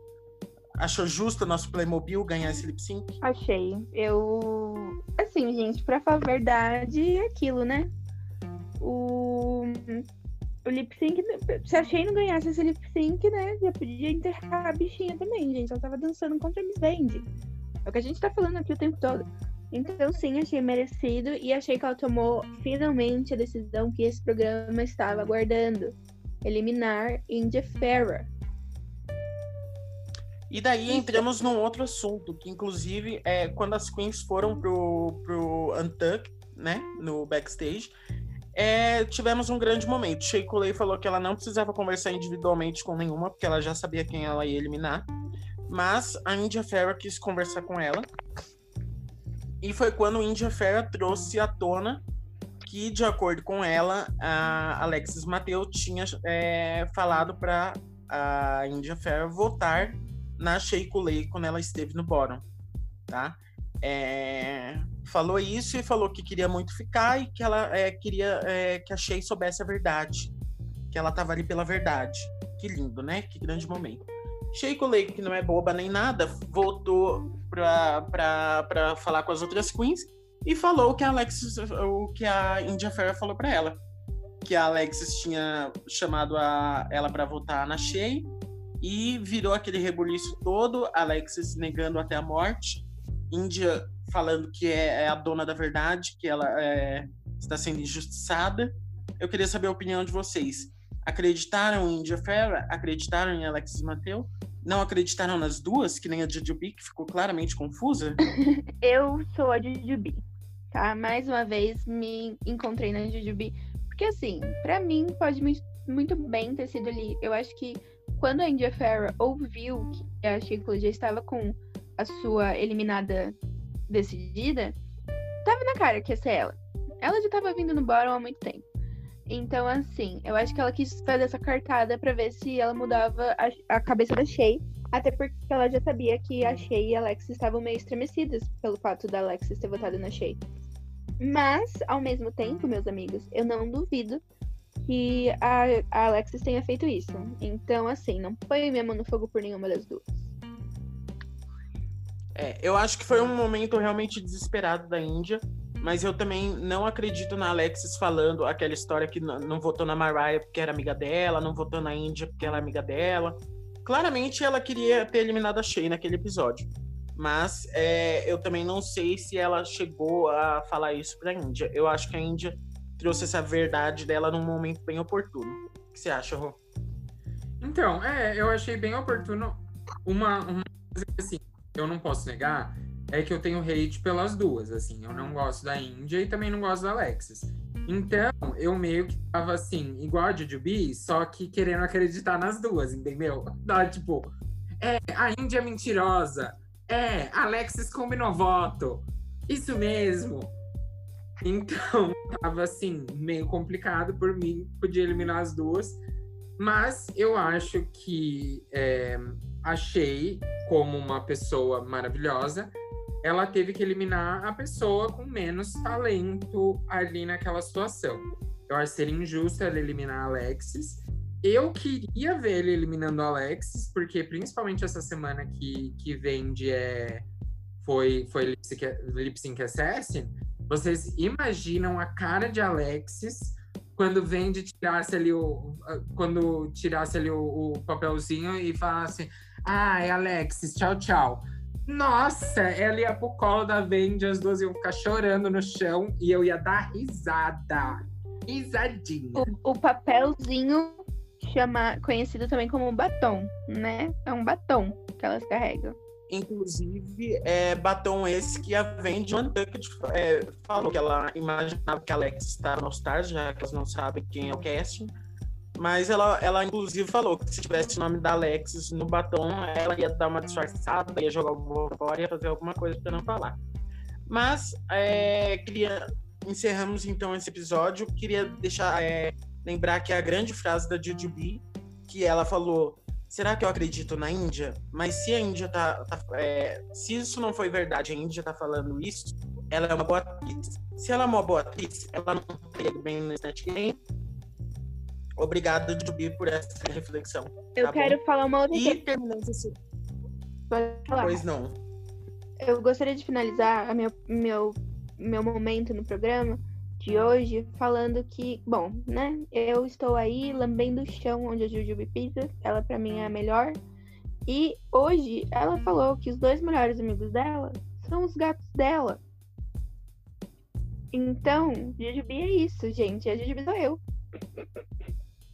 Achou justo o nosso Playmobil ganhar esse lip sync? Achei. Eu. Assim, gente, pra falar a verdade, é aquilo, né? O. O lip sync. Se a Shea não ganhasse esse lip sync, né? Já podia enterrar a bichinha também, gente. Ela tava dançando contra a Miss Vende. É o que a gente tá falando aqui o tempo todo. Então, sim, achei merecido e achei que ela tomou finalmente a decisão que esse programa estava aguardando: eliminar India Ferrer. E daí entramos num outro assunto, que inclusive é quando as queens foram pro, pro Untuck, né, no backstage, é, tivemos um grande momento. Shea Coulee falou que ela não precisava conversar individualmente com nenhuma, porque ela já sabia quem ela ia eliminar. Mas a India Ferrer quis conversar com ela. E foi quando o India Ferrer trouxe à tona que, de acordo com ela, a Alexis Mateu tinha é, falado para a India Ferrer votar na Shea Coulee quando ela esteve no bottom, tá? É, falou isso e falou que queria muito ficar e que ela é, queria é, que a Shea soubesse a verdade, que ela tava ali pela verdade. Que lindo, né? Que grande momento. Shea Coulee, que não é boba nem nada, voltou pra falar com as outras queens e falou que a Alexis, o que a India Ferrer falou para ela, que a Alexis tinha chamado a, ela para votar na Shea e virou aquele rebuliço todo, Alexis negando até a morte, Índia falando que é, é a dona da verdade, que ela é, está sendo injustiçada. Eu queria saber a opinião de vocês. Acreditaram em Índia Ferra? Acreditaram em Alexis Mateu? Não acreditaram nas duas, que nem a Jujubi, que ficou claramente confusa? Eu sou a Jujubi, tá? Mais uma vez me encontrei na Jujubi. Porque assim, para mim pode muito bem ter sido ali. Eu acho que quando a India Ferrer ouviu que a Chico já estava com a sua eliminada decidida, tava na cara que ia ser ela. Ela já estava vindo no bottom há muito tempo. Então, assim, eu acho que ela quis fazer essa cartada para ver se ela mudava a, a, cabeça da Shay. Até porque ela já sabia que a Shay e a Alex estavam meio estremecidas pelo fato da Alex ter votado na Shay. Mas, ao mesmo tempo, meus amigos, eu não duvido que a, a Alexis tenha feito isso. Então, assim, não põe minha mão no fogo por nenhuma das duas. É, eu acho que foi um momento realmente desesperado da Índia, mas eu também não acredito na Alexis falando aquela história que não, votou na Mariah porque era amiga dela, não votou na Índia porque ela é amiga dela. Claramente ela queria ter eliminado a Shea naquele episódio. Mas é, eu também não sei se ela chegou a falar isso pra Índia. Eu acho que a Índia trouxe essa verdade dela num momento bem oportuno. O que você acha, Rô? Então, é, eu achei bem oportuno uma, uma assim, eu não posso negar, é que eu tenho hate pelas duas, assim, eu não gosto da Índia e também não gosto da Alexis. Então, eu meio que tava assim, igual a Jujubi, só que querendo acreditar nas duas, entendeu? Da, tipo, é, a Índia é mentirosa, é, Alexis combinou voto, isso mesmo. Então, tava assim, meio complicado por mim, podia eliminar as duas. Mas eu acho que é, achei como uma pessoa maravilhosa, ela teve que eliminar a pessoa com menos talento ali naquela situação. Eu acho seria injusto ela eliminar Alexis. Eu queria ver ele eliminando Alexis, porque principalmente essa semana que, que vem de é, foi, foi Lip Sync, Sync Assassin, vocês imaginam a cara de Alexis quando vem de tirasse ali o. Quando tirasse ali o, o papelzinho e falasse: Ai, Alexis, tchau, tchau. Nossa, ela ia pro colo da Vendi, as duas iam ficar chorando no chão e eu ia dar risada. Risadinha. O, o papelzinho chama, conhecido também como batom, né? É um batom que elas carregam. Inclusive, é, batom esse que a Vendi é, falou que ela imaginava que a Alex estava no Stars, já que elas não sabem quem é o casting. Mas ela, ela inclusive falou que se tivesse o nome da Alexis no batom, ela ia dar uma disfarçada, ia jogar voo fora, ia fazer alguma coisa para não falar. Mas é, queria encerramos então esse episódio. Queria deixar é, lembrar que a grande frase da Jujubi, que ela falou: será que eu acredito na Índia? Mas se a Índia tá, tá é, se isso não foi verdade, a Índia tá falando isso, ela é uma boa atriz. Se ela é uma boa atriz, ela não teria bem no Snatch Game Obrigado, Jubi, por essa reflexão. Eu tá quero bom? falar uma outra E coisa. terminando esse. Pode falar. Pois não. Eu gostaria de finalizar meu, meu, meu momento no programa de hoje falando que, bom, né? Eu estou aí lambendo o chão onde a Jujubi pisa. Ela pra mim é a melhor. E hoje ela falou que os dois melhores amigos dela são os gatos dela. Então, Jujubi é isso, gente. A Jujubi sou eu.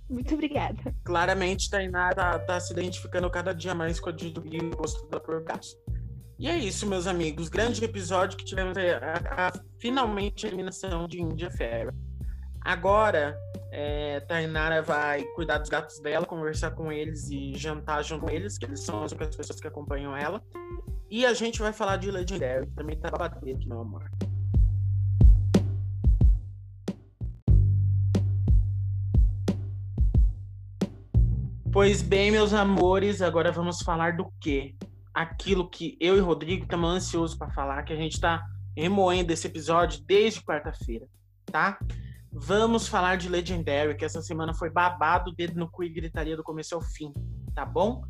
Muito obrigada. Claramente, Tainá tá, tá se identificando cada dia mais com a Jujubi e o gosto da gato. E é isso, meus amigos. Grande episódio que tivemos a, a- a- finalmente a eliminação de Índia Fera. Agora, é, Tainara vai cuidar dos gatos dela, conversar com eles e jantar junto com eles, que eles são as pessoas que acompanham ela. E a gente vai falar de Legendary, que também tá bater aqui, meu amor. Pois bem, meus amores, agora vamos falar do quê? Aquilo que eu e Rodrigo estamos ansiosos para falar, que a gente está remoendo esse episódio desde quarta-feira, tá? Vamos falar de Legendary, que essa semana foi babado, dedo no cu e gritaria do começo ao fim, tá bom?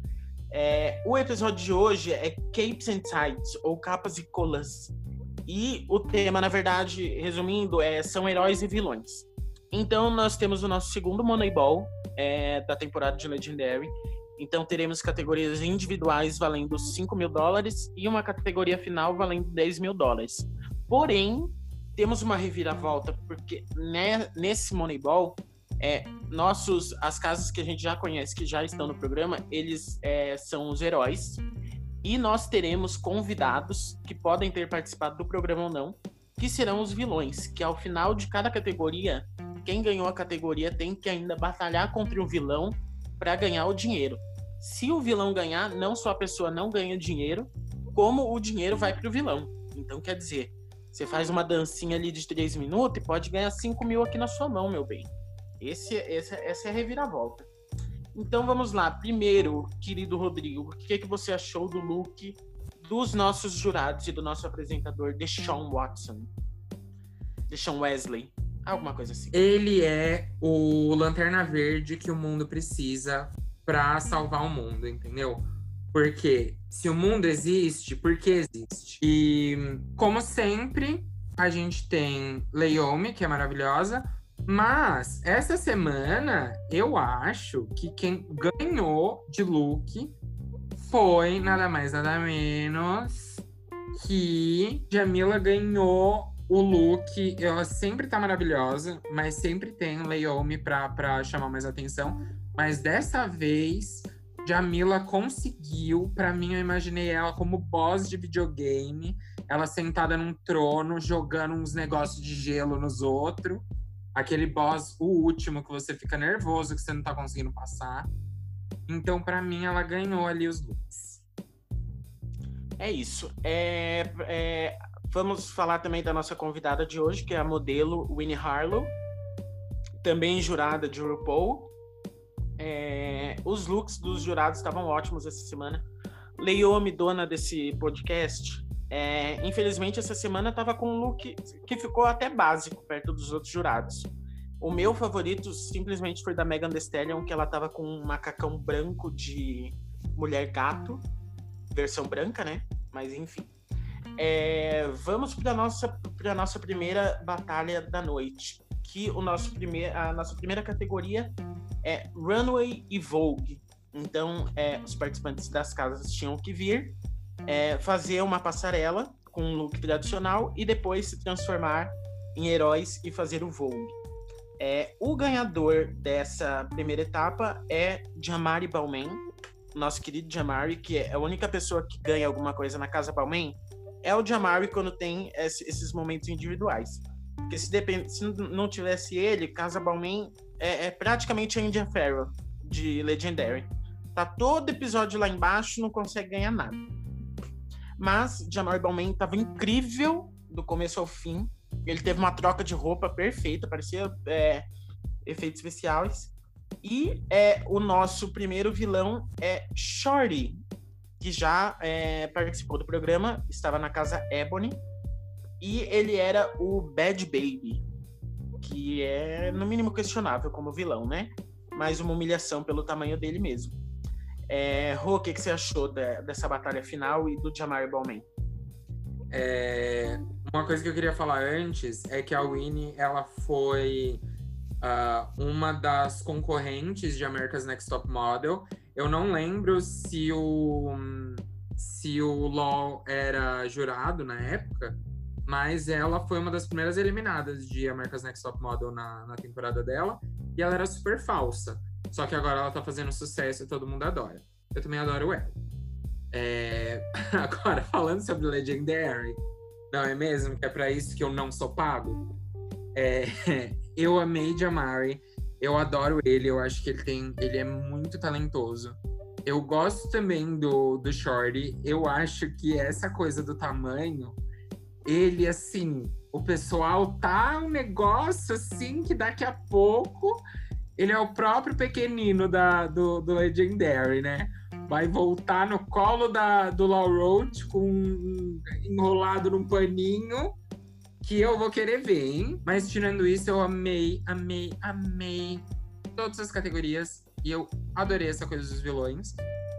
É, o episódio de hoje é Capes and Tides, ou Capas e Colas. E o tema, na verdade, resumindo, é são heróis e vilões. Então, nós temos o nosso segundo Moneyball é, da temporada de Legendary. Então, teremos categorias individuais valendo 5 mil dólares e uma categoria final valendo 10 mil dólares. Porém, temos uma reviravolta, porque né, nesse Moneyball, é, nossos, as casas que a gente já conhece, que já estão no programa, eles é, são os heróis. E nós teremos convidados que podem ter participado do programa ou não, que serão os vilões, que ao final de cada categoria, quem ganhou a categoria tem que ainda batalhar contra o vilão para ganhar o dinheiro. Se o vilão ganhar, não só a pessoa não ganha dinheiro, como o dinheiro vai para o vilão. Então, quer dizer, você faz uma dancinha ali de 3 minutos e pode ganhar 5 mil aqui na sua mão, meu bem. Esse, esse- essa é a reviravolta. Então vamos lá. Primeiro, querido Rodrigo, o que, que você achou do look dos nossos jurados e do nosso apresentador, Deshaun Watson? Deshaun Wesley. Alguma coisa assim. Ele é o Lanterna Verde que o mundo precisa pra salvar o mundo, entendeu? Porque se o mundo existe, por que existe? E, como sempre, a gente tem Leomi, que é maravilhosa, mas essa semana eu acho que quem ganhou de look foi nada mais nada menos que Jamila ganhou o look. Ela sempre tá maravilhosa, mas sempre tem Leomi pra, pra chamar mais atenção. Mas dessa vez, Jamila conseguiu. Pra mim, eu imaginei ela como boss de videogame. Ela sentada num trono, jogando uns negócios de gelo nos outros. Aquele boss, o último, que você fica nervoso, que você não tá conseguindo passar. Então, pra mim, ela ganhou ali os looks. É isso. É, é, vamos falar também da nossa convidada de hoje, que é a modelo Winnie Harlow, também jurada de RuPaul. É, os looks dos jurados estavam ótimos essa semana. Leomi, dona desse podcast, é, infelizmente essa semana estava com um look que ficou até básico perto dos outros jurados. O meu favorito simplesmente foi da Megan Thee Stallion, que ela tava com um macacão branco de mulher gato, versão branca, né? Mas enfim. É, vamos para nossa para nossa primeira batalha da noite, que o nosso primeiro a nossa primeira categoria é Runway e Vogue. Então, é, os participantes das casas tinham que vir é, fazer uma passarela com um look tradicional e depois se transformar em heróis e fazer o Vogue. É, o ganhador dessa primeira etapa é Jamari Balmain, nosso querido Jamari, que é a única pessoa que ganha alguma coisa na Casa Balmain, é o Jamari quando tem esses momentos individuais. Porque se, depend... se não tivesse ele, Casa Balmain é, é praticamente a India Farrell de Legendary. Tá todo episódio lá embaixo, não consegue ganhar nada. Mas Jamari Balmain tava incrível do começo ao fim. Ele teve uma troca de roupa perfeita, parecia é, efeitos especiais. E é, o nosso primeiro vilão é Shorty, que já é, participou do programa, estava na casa Ebony. E ele era o Bad Baby, que é no mínimo questionável como vilão, né? Mas uma humilhação pelo tamanho dele mesmo. É, Rô, o que, que você achou de, dessa batalha final e do Jamar Bowman? É, uma coisa que eu queria falar antes é que a Winnie ela foi uh, uma das concorrentes de America's Next Top Model. Eu não lembro se o se o Law era jurado na época, mas ela foi uma das primeiras eliminadas de America's Next Top Model na, na temporada dela e ela era super falsa. Só que agora ela tá fazendo sucesso e todo mundo adora. Eu também adoro ela. É... Agora, falando sobre Legendary, não é mesmo? Que é para isso que eu não sou pago? É... Eu amei Jamari, eu adoro ele, eu acho que ele tem, ele é muito talentoso. Eu gosto também do, do Shorty, eu acho que essa coisa do tamanho, ele assim, o pessoal tá um negócio assim que daqui a pouco ele é o próprio pequenino da, do, do Legendary, né? vai voltar no colo da, do Law Road com enrolado num paninho que eu vou querer ver, hein? Mas tirando isso, eu amei, amei, amei todas as categorias e eu adorei essa coisa dos vilões,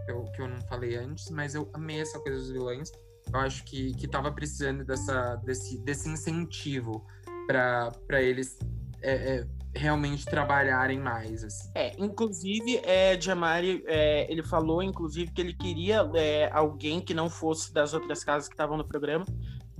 eu, que eu não falei antes, mas eu amei essa coisa dos vilões. Eu acho que, que tava precisando dessa, desse, desse incentivo para eles é, é, realmente trabalharem mais. Assim. É, inclusive, é, Jamari, é, ele falou, inclusive, que ele queria é, alguém que não fosse das outras casas que estavam no programa,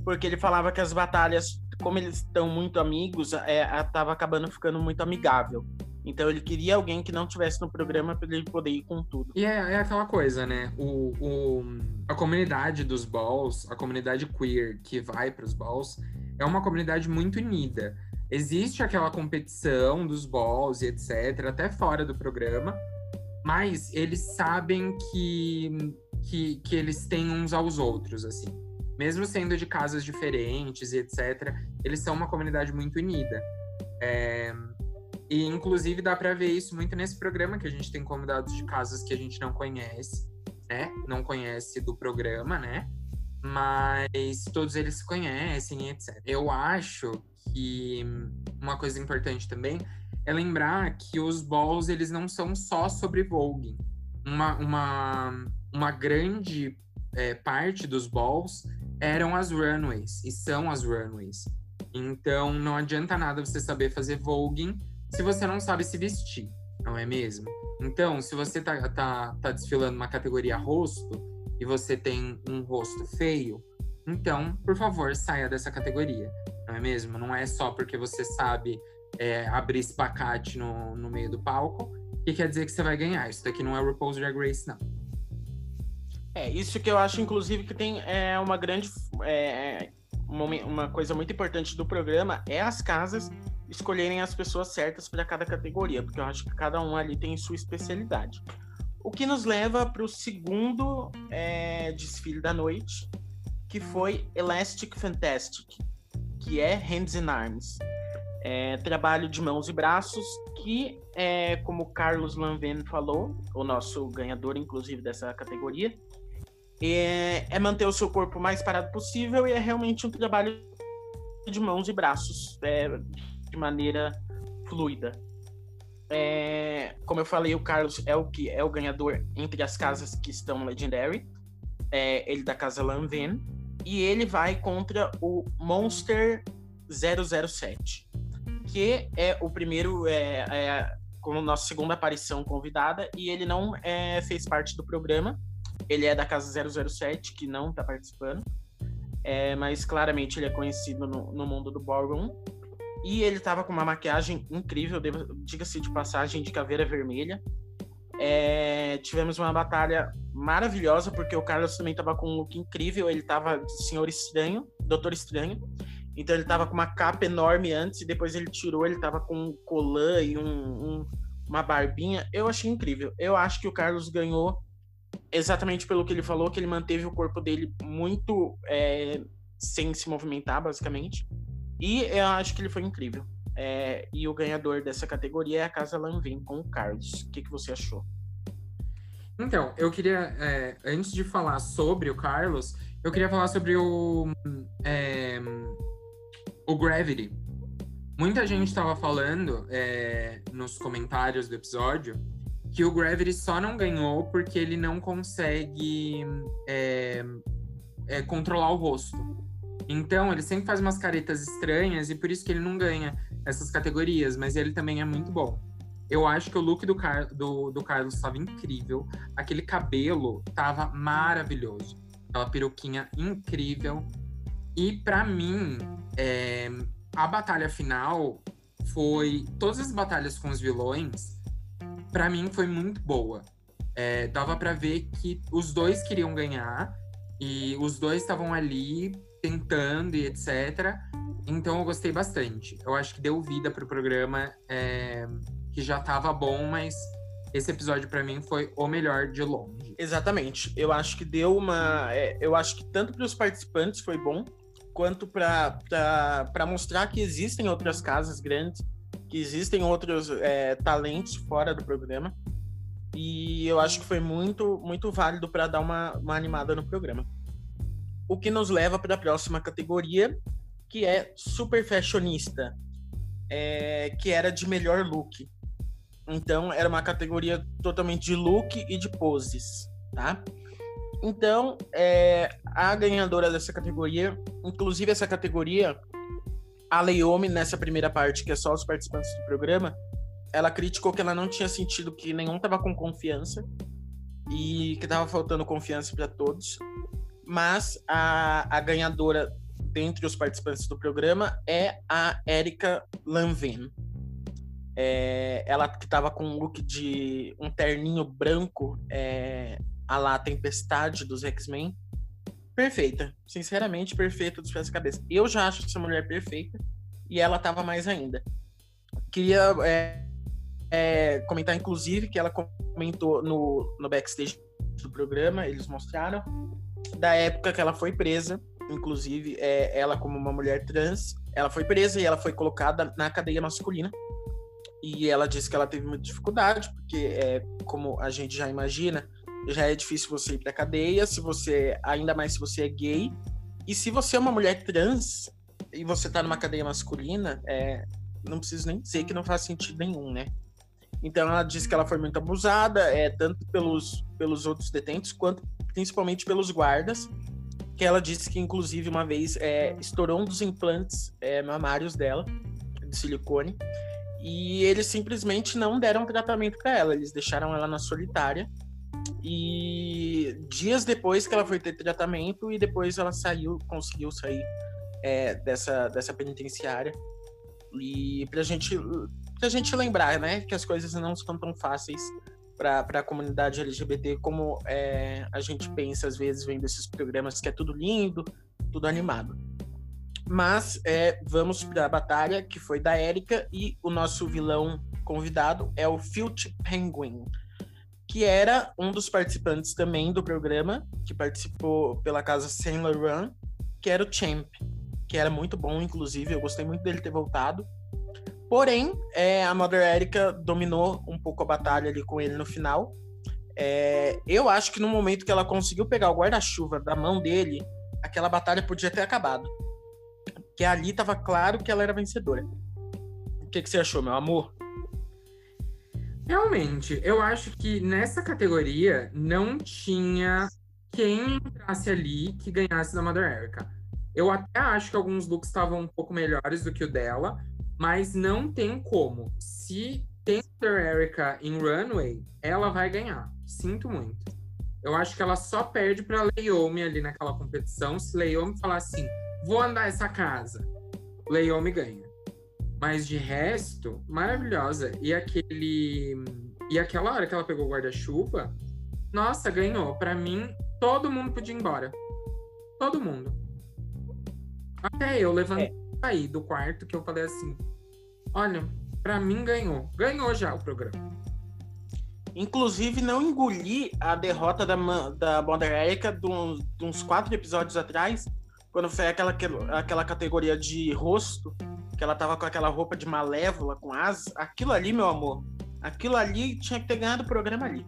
porque ele falava que as batalhas, como eles estão muito amigos, é, tava acabando ficando muito amigável. Então ele queria alguém que não tivesse no programa para ele poder ir com tudo. E é, é aquela coisa, né? O, o, a comunidade dos balls, a comunidade queer que vai para os balls, é uma comunidade muito unida existe aquela competição dos balls e etc, até fora do programa, mas eles sabem que, que, que eles têm uns aos outros, assim. Mesmo sendo de casas diferentes e etc, eles são uma comunidade muito unida. É, e, inclusive, dá para ver isso muito nesse programa, que a gente tem convidados de casas que a gente não conhece, né? Não conhece do programa, né? Mas todos eles se conhecem, etc. Eu acho que uma coisa importante também é lembrar que os balls eles não são só sobre voguing. Uma, uma, uma grande é, parte dos balls eram as runways e são as runways. Então não adianta nada você saber fazer voguing se você não sabe se vestir, não é mesmo? Então, se você tá, tá, tá desfilando uma categoria rosto e você tem um rosto feio, então, por favor, saia dessa categoria não é mesmo? Não é só porque você sabe é, abrir espacate no, no meio do palco que quer dizer que você vai ganhar. Isso daqui não é RuPaul's Drag Race, não. É, isso que eu acho, inclusive, que tem é, uma grande. É, uma, uma coisa muito importante do programa é as casas escolherem as pessoas certas para cada categoria, porque eu acho que cada um ali tem sua especialidade. O que nos leva para o segundo é, desfile da noite, que foi Elastic Fantastic, que é Hands and Arms. É, trabalho de mãos e braços, que, é, como Carlos Lanven falou, o nosso ganhador, inclusive, dessa categoria, é, é, manter o seu corpo mais parado possível e é realmente um trabalho de mãos e braços é, de maneira fluida. É, como eu falei, o Carlos é o que é o ganhador entre as casas que estão Legendary. É, ele da casa Lanven e ele vai contra o Monster 007, que é o primeiro, é, é, como nossa segunda aparição convidada, e ele não é, fez parte do programa. Ele é da casa 007, que não está participando, é, mas claramente ele é conhecido no, no mundo do ballroom. E ele estava com uma maquiagem incrível, diga-se de passagem, de caveira vermelha. É, tivemos uma batalha maravilhosa, porque o Carlos também tava com um look incrível. Ele tava Senhor Estranho, Doutor Estranho. Então ele tava com uma capa enorme antes e depois ele tirou, ele tava com um colã e um, um, uma barbinha. Eu achei incrível. Eu acho que o Carlos ganhou exatamente pelo que ele falou, que ele manteve o corpo dele muito é, sem se movimentar, basicamente. E eu acho que ele foi incrível. É, e o ganhador dessa categoria é a Casa Lanvin com o Carlos. O que, que você achou? Então, eu queria, é, antes de falar sobre o Carlos, eu queria falar sobre o, é, o Gravity. Muita gente estava falando é, nos comentários do episódio que o Gravity só não ganhou porque ele não consegue é, é, controlar o rosto. Então, ele sempre faz umas caretas estranhas e por isso que ele não ganha essas categorias, mas ele também é muito bom. Eu acho que o look do, Car do, do Carlos estava incrível. Aquele cabelo estava maravilhoso. Aquela peruquinha incrível. E para mim, é, a batalha final foi. Todas as batalhas com os vilões, para mim, foi muito boa. É, dava para ver que os dois queriam ganhar e os dois estavam ali tentando e etc. Então eu gostei bastante. Eu acho que deu vida pro programa, é, que já tava bom, mas esse episódio para mim foi o melhor de longe. Exatamente. Eu acho que deu uma. É, eu acho que tanto para os participantes foi bom, quanto para mostrar que existem outras casas grandes, existem outros é, talentos fora do programa. E eu acho que foi muito, muito válido para dar uma, uma animada no programa. O que nos leva para a próxima categoria, que é super fashionista, é, que era de melhor look. Então era uma categoria totalmente de look e de poses, tá? Então é, a ganhadora dessa categoria, inclusive essa categoria, a Leomi nessa primeira parte, que é só os participantes do programa, ela criticou que ela não tinha sentido que nenhum tava com confiança e que tava faltando confiança para todos. Mas a, a ganhadora dentre os participantes do programa é a Erika Lanvin. É, ela que estava com um look de um terninho branco, é, a lá Tempestade dos X-Men. Perfeita. Sinceramente, perfeita dos pés à cabeça. Eu já acho essa mulher perfeita e ela tava mais ainda. Queria é, é, comentar, inclusive, que ela comentou no, no backstage do programa, eles mostraram, da época que ela foi presa inclusive, é, ela como uma mulher trans, ela foi presa e ela foi colocada na cadeia masculina. E ela disse que ela teve muita dificuldade, porque é, como a gente já imagina, já é difícil você ir pra cadeia, se você, ainda mais se você é gay. E se você é uma mulher trans e você tá numa cadeia masculina, é, não preciso nem dizer que não faz sentido nenhum, né? Então ela disse que ela foi muito abusada, é, tanto pelos, pelos outros detentos, quanto principalmente pelos guardas que ela disse que, inclusive, uma vez é, estourou um dos implantes é, mamários dela, de silicone, e eles simplesmente não deram tratamento para ela, eles deixaram ela na solitária. E dias depois que ela foi ter tratamento, e depois ela saiu, conseguiu sair é, dessa, dessa penitenciária. E pra gente, pra gente lembrar, né, que as coisas não são tão fáceis para a comunidade LGBT como é, a gente pensa às vezes vendo esses programas que é tudo lindo, tudo animado. Mas é, vamos para a batalha que foi da Erika e o nosso vilão convidado é o Filch Penguin, que era um dos participantes também do programa, que participou pela casa Saint Laurent, que era o Champ, que era muito bom, inclusive, eu gostei muito dele ter voltado. Porém, é, a Mother Erika dominou um pouco a batalha ali com ele no final. É, eu acho que no momento que ela conseguiu pegar o guarda-chuva da mão dele, aquela batalha podia ter acabado. Porque ali estava claro que ela era vencedora. O que, que você achou, meu amor? Realmente, eu acho que nessa categoria não tinha quem entrasse ali que ganhasse da Mother Erika. Eu até acho que alguns looks estavam um pouco melhores do que o dela, mas não tem como. Se tem Erika em Runway, ela vai ganhar. Sinto muito. Eu acho que ela só perde para Leomi ali naquela competição. Se Leomi falar assim, vou andar essa casa, Leomi ganha. Mas de resto, maravilhosa. E aquele E aquela hora que ela pegou o guarda-chuva, nossa, ganhou. Pra mim, todo mundo podia ir embora. Todo mundo. Até eu levantei é. do quarto que eu falei assim: olha, pra mim ganhou. Ganhou já o programa. Inclusive, não engoli a derrota da, da Mother Erika de uns, de uns quatro episódios atrás, quando foi aquela, aquela categoria de rosto, que ela tava com aquela roupa de malévola, com asas. Aquilo ali, meu amor, aquilo ali tinha que ter ganhado o programa ali.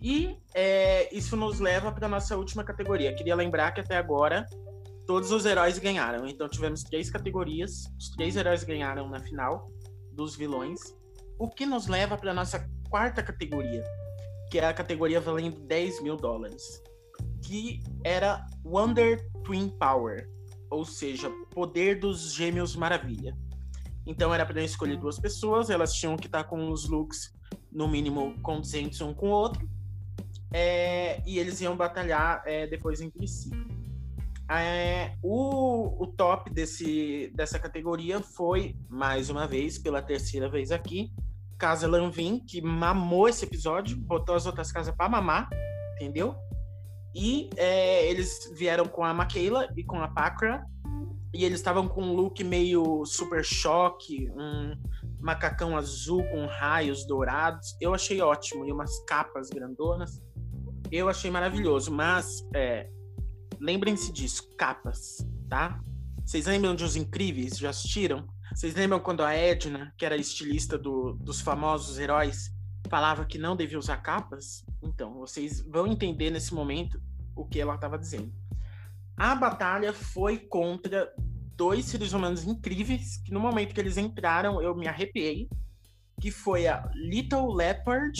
E é, isso nos leva para nossa última categoria. Queria lembrar que até agora todos os heróis ganharam. Então tivemos três categorias, os três heróis ganharam na final dos vilões. O que nos leva para nossa quarta categoria, que é a categoria valendo 10 mil dólares, que era Wonder Twin Power, ou seja, poder dos gêmeos maravilha. Então era para escolher duas pessoas, elas tinham que estar com os looks no mínimo condizentes um com o outro, é, e eles iam batalhar é, depois entre si. É, o, o top desse, dessa categoria foi, mais uma vez, pela terceira vez aqui, Casa Lanvin, que mamou esse episódio, botou as outras casas para mamar, entendeu? E é, eles vieram com a Makeila e com a Pakra, e eles estavam com um look meio super choque, um macacão azul com raios dourados. Eu achei ótimo, e umas capas grandonas. Eu achei maravilhoso, mas é, lembrem-se disso, capas, tá? Vocês lembram de Os Incríveis? Já assistiram? Vocês lembram quando a Edna, que era estilista do, dos famosos heróis, falava que não devia usar capas? Então, vocês vão entender nesse momento o que ela estava dizendo. A batalha foi contra dois seres humanos incríveis, que no momento que eles entraram eu me arrepiei, que foi a Little Leopard,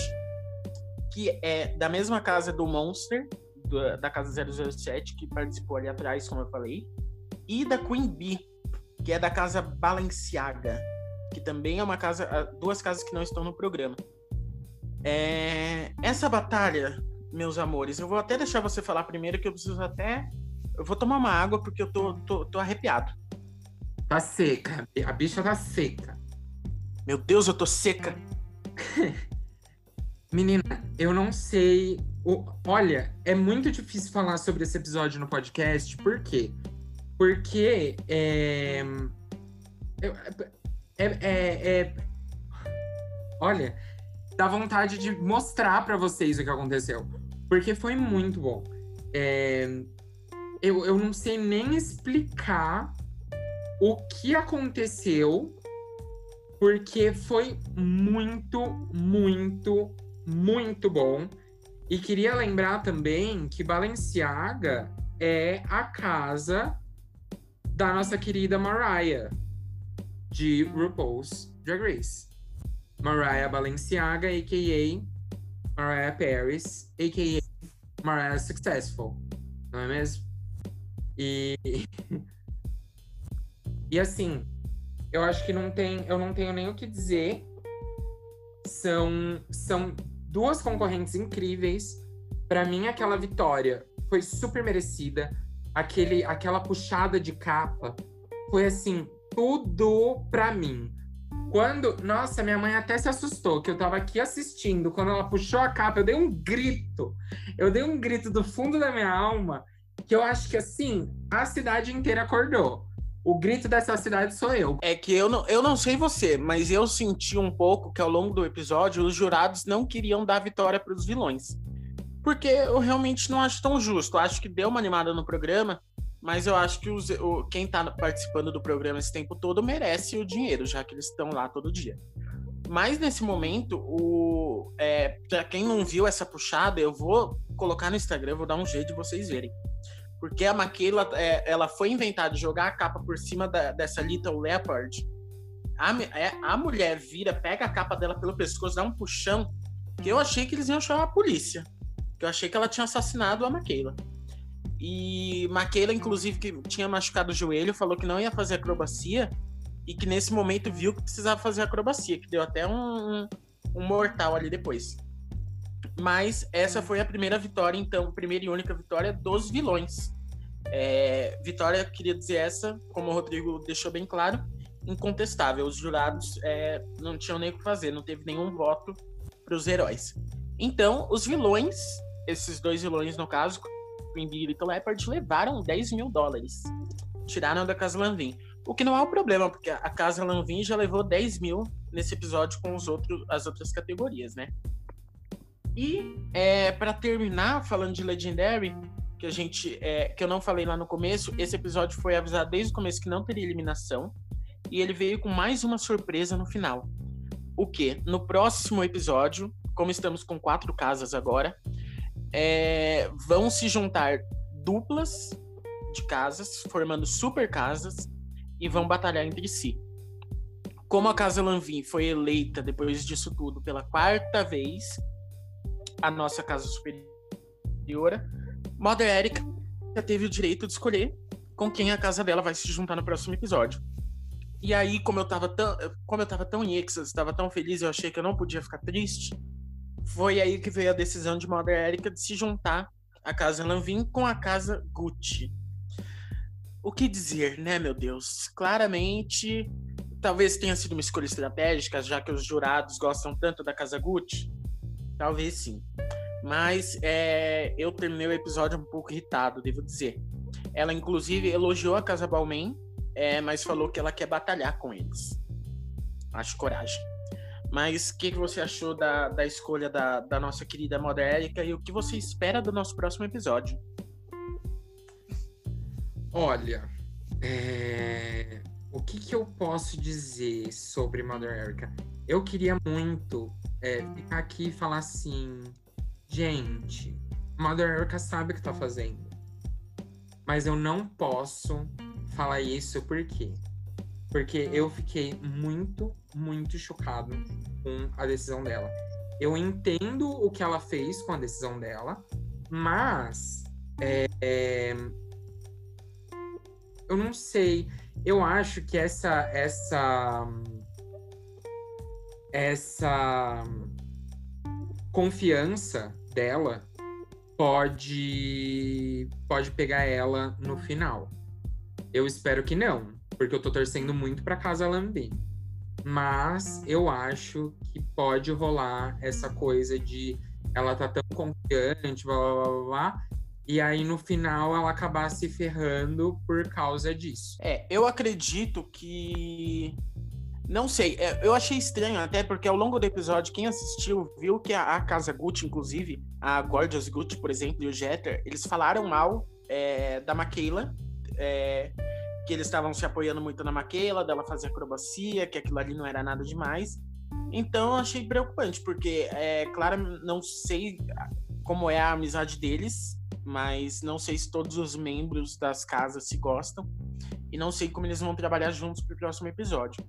que é da mesma casa do Monster, do, da casa 007, que participou ali atrás, como eu falei, e da Queen Bee, que é da casa Balenciaga, que também é uma casa, ah, duas casas que não estão no programa. É, essa batalha, meus amores, eu vou até deixar você falar primeiro, que eu preciso até. Eu vou tomar uma água porque eu tô, tô, tô arrepiado. Tá seca, a bicha tá seca. Meu Deus, eu tô seca. Menina, eu não sei. Olha, é muito difícil falar sobre esse episódio no podcast, por quê? Porque é, é, é, é olha, dá vontade de mostrar para vocês o que aconteceu. Porque foi muito bom. É, eu, eu não sei nem explicar o que aconteceu, porque foi muito, muito, muito bom. E queria lembrar também que Balenciaga é a casa da nossa querida Mariah, de RuPaul's Drag Race. Mariah Balenciaga, a.k.a. Mariah Paris, a.k.a. Mariah Successful, não é mesmo? E... e assim, eu acho que não tem, eu não tenho nem o que dizer. São, são duas concorrentes incríveis. Para mim, aquela vitória foi super merecida aquele, aquela puxada de capa foi assim, tudo pra mim. Quando, nossa, minha mãe até se assustou, que eu tava aqui assistindo, quando ela puxou a capa, eu dei um grito. Eu dei um grito do fundo da minha alma, que eu acho que assim, a cidade inteira acordou. O grito dessa cidade sou eu. É que eu não, eu não sei você, mas eu senti um pouco que ao longo do episódio os jurados não queriam dar vitória para os vilões porque eu realmente não acho tão justo. Acho que deu uma animada no programa, mas eu acho que os, o, quem está participando do programa esse tempo todo merece o dinheiro, já que eles estão lá todo dia. Mas nesse momento, o, é, para quem não viu essa puxada, eu vou colocar no Instagram, vou dar um jeito de vocês verem. Porque a Maquila, é, ela foi inventada de jogar a capa por cima da, dessa Little Leopard. A, é, a mulher vira, pega a capa dela pelo pescoço, dá um puxão, que eu achei que eles iam chamar a polícia eu achei que ela tinha assassinado a Maquila. E Maquila, inclusive, que tinha machucado o joelho, falou que não ia fazer acrobacia e que nesse momento viu que precisava fazer acrobacia, que deu até um, um mortal ali depois. Mas essa foi a primeira vitória, então, primeira e única vitória dos vilões. É, vitória, queria dizer essa, como o Rodrigo deixou bem claro, incontestável. Os jurados é, não tinham nem o que fazer, não teve nenhum voto os heróis. Então, os vilões, esses dois vilões no caso, E Little Leopard, levaram 10 mil dólares. Tiraram da Casa Lanvin. O que não é um problema, porque a Casa Lanvin já levou 10 mil nesse episódio com os outros, as outras categorias, né? E é, para terminar, falando de Legendary, que a gente é, que eu não falei lá no começo, esse episódio foi avisado desde o começo que não teria eliminação e ele veio com mais uma surpresa no final. O que? No próximo episódio, como estamos com quatro casas agora, é, vão se juntar duplas de casas, formando super casas e vão batalhar entre si. Como a Casa Lanvin foi eleita depois disso tudo pela quarta vez, a nossa Casa Superiora, Mother Erika já teve o direito de escolher com quem a casa dela vai se juntar no próximo episódio. E aí, como eu tava tão, como eu tava tão em êxtase, estava tão feliz, eu achei que eu não podia ficar triste. Foi aí que veio a decisão de Mother Erika de se juntar a casa Lanvin com a casa Gucci. O que dizer, né, meu Deus? Claramente, talvez tenha sido uma escolha estratégica, já que os jurados gostam tanto da casa Gucci. Talvez sim. Mas é, eu terminei o episódio um pouco irritado, devo dizer. Ela, inclusive, elogiou a Casa Balmain, é, mas falou que ela quer batalhar com eles. Acho coragem. Mas o que, que você achou da, da escolha da, da nossa querida Moda Erika e o que você espera do nosso próximo episódio? Olha, é... o que, que eu posso dizer sobre Mother Erica? Eu queria muito é, ficar aqui e falar assim, gente, Mother Erica sabe o que tá fazendo. Mas eu não posso falar isso por quê? Porque eu fiquei muito, muito chocado com a decisão dela. Eu entendo o que ela fez com a decisão dela, mas é, é, eu não sei. Eu acho que essa essa essa confiança dela pode pode pegar ela no final. Eu espero que não, porque eu tô torcendo muito para casa Lambin. Mas eu acho que pode rolar essa coisa de ela tá tão confiante, blá blá blá, blá e aí no final ela acabar se ferrando por causa disso. É, eu acredito que. Não sei, é, eu achei estranho até porque ao longo do episódio, quem assistiu viu que a, a Casa Gucci, inclusive, a Gorgeous Gucci, por exemplo, e o Jeter, eles falaram mal é, da Maquila, é, que eles estavam se apoiando muito na Maquila, dela fazer acrobacia, que aquilo ali não era nada demais. Então eu achei preocupante, porque, é claro, não sei como é a amizade deles, mas não sei se todos os membros das casas se gostam e não sei como eles vão trabalhar juntos para o próximo episódio.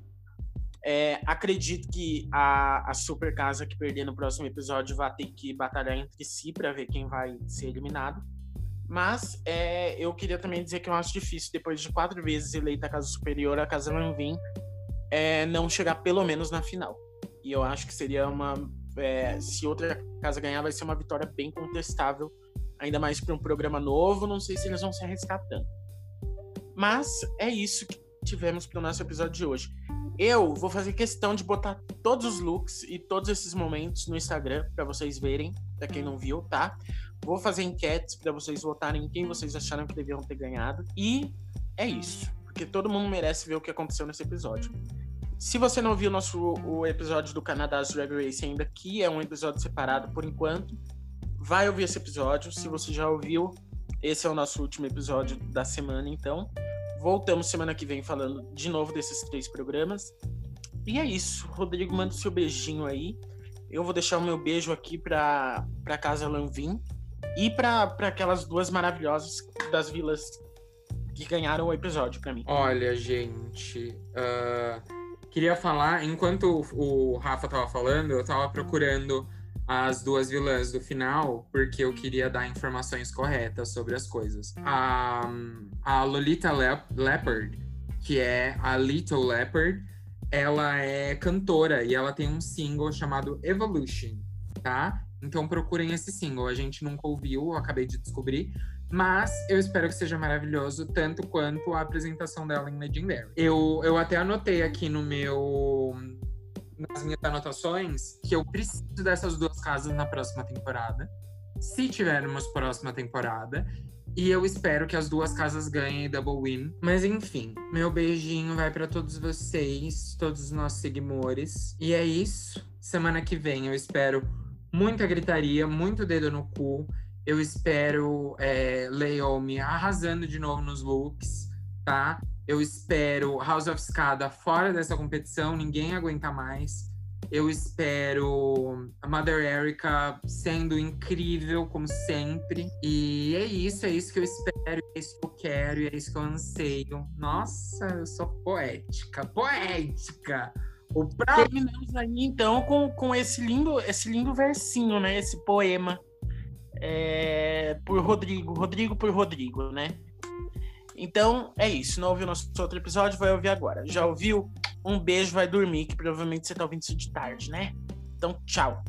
É, acredito que a, a super casa que perder no próximo episódio vai ter que batalhar entre si para ver quem vai ser eliminado. Mas é, eu queria também dizer que eu acho difícil, depois de quatro vezes eleita a casa superior, a casa Lanvin é, não chegar pelo menos na final. E eu acho que seria uma. É, se outra casa ganhar, vai ser uma vitória bem contestável ainda mais para um programa novo, não sei se eles vão se arriscar tanto. Mas é isso que tivemos para o nosso episódio de hoje. Eu vou fazer questão de botar todos os looks e todos esses momentos no Instagram para vocês verem, para quem não viu, tá? Vou fazer enquetes para vocês votarem quem vocês acharam que deviam ter ganhado. E é isso, porque todo mundo merece ver o que aconteceu nesse episódio. Se você não viu nosso o episódio do Canadá Drag Race ainda, que é um episódio separado por enquanto, vai ouvir esse episódio. Se você já ouviu, esse é o nosso último episódio da semana, então. Voltamos semana que vem falando de novo desses três programas. E é isso. Rodrigo, manda o seu beijinho aí. Eu vou deixar o meu beijo aqui para pra casa Lanvin e para aquelas duas maravilhosas das vilas que ganharam o episódio para mim. Olha, gente. Uh, queria falar, enquanto o Rafa tava falando, eu tava procurando as duas vilãs do final, porque eu queria dar informações corretas sobre as coisas. A, a Lolita Lep Leopard, que é a Little Leopard, ela é cantora e ela tem um single chamado Evolution, tá? Então procurem esse single. A gente nunca ouviu, eu acabei de descobrir. Mas eu espero que seja maravilhoso, tanto quanto a apresentação dela em Legendary. Eu, eu até anotei aqui no meu nas minhas anotações que eu preciso dessas duas casas na próxima temporada. Se tivermos próxima temporada. E eu espero que as duas casas ganhem double win. Mas enfim, meu beijinho vai para todos vocês, todos os nossos seguidores. E é isso. Semana que vem eu espero muita gritaria, muito dedo no cu. Eu espero é, Leomi arrasando de novo nos looks, tá? Eu espero House of Skada fora dessa competição, ninguém aguenta mais. Eu espero a Mother Erica sendo incrível, como sempre. E é isso, é isso que eu espero, é isso que eu quero, e é isso que eu anseio. Nossa, eu sou poética, poética! O pra... Terminamos aí, então, com, com esse, lindo, esse lindo versinho, né? Esse poema. É, por Rodrigo, Rodrigo por Rodrigo, né? Então é isso. Não ouviu nosso outro episódio? Vai ouvir agora. Já ouviu? Um beijo, vai dormir, que provavelmente você tá ouvindo isso de tarde, né? Então, tchau.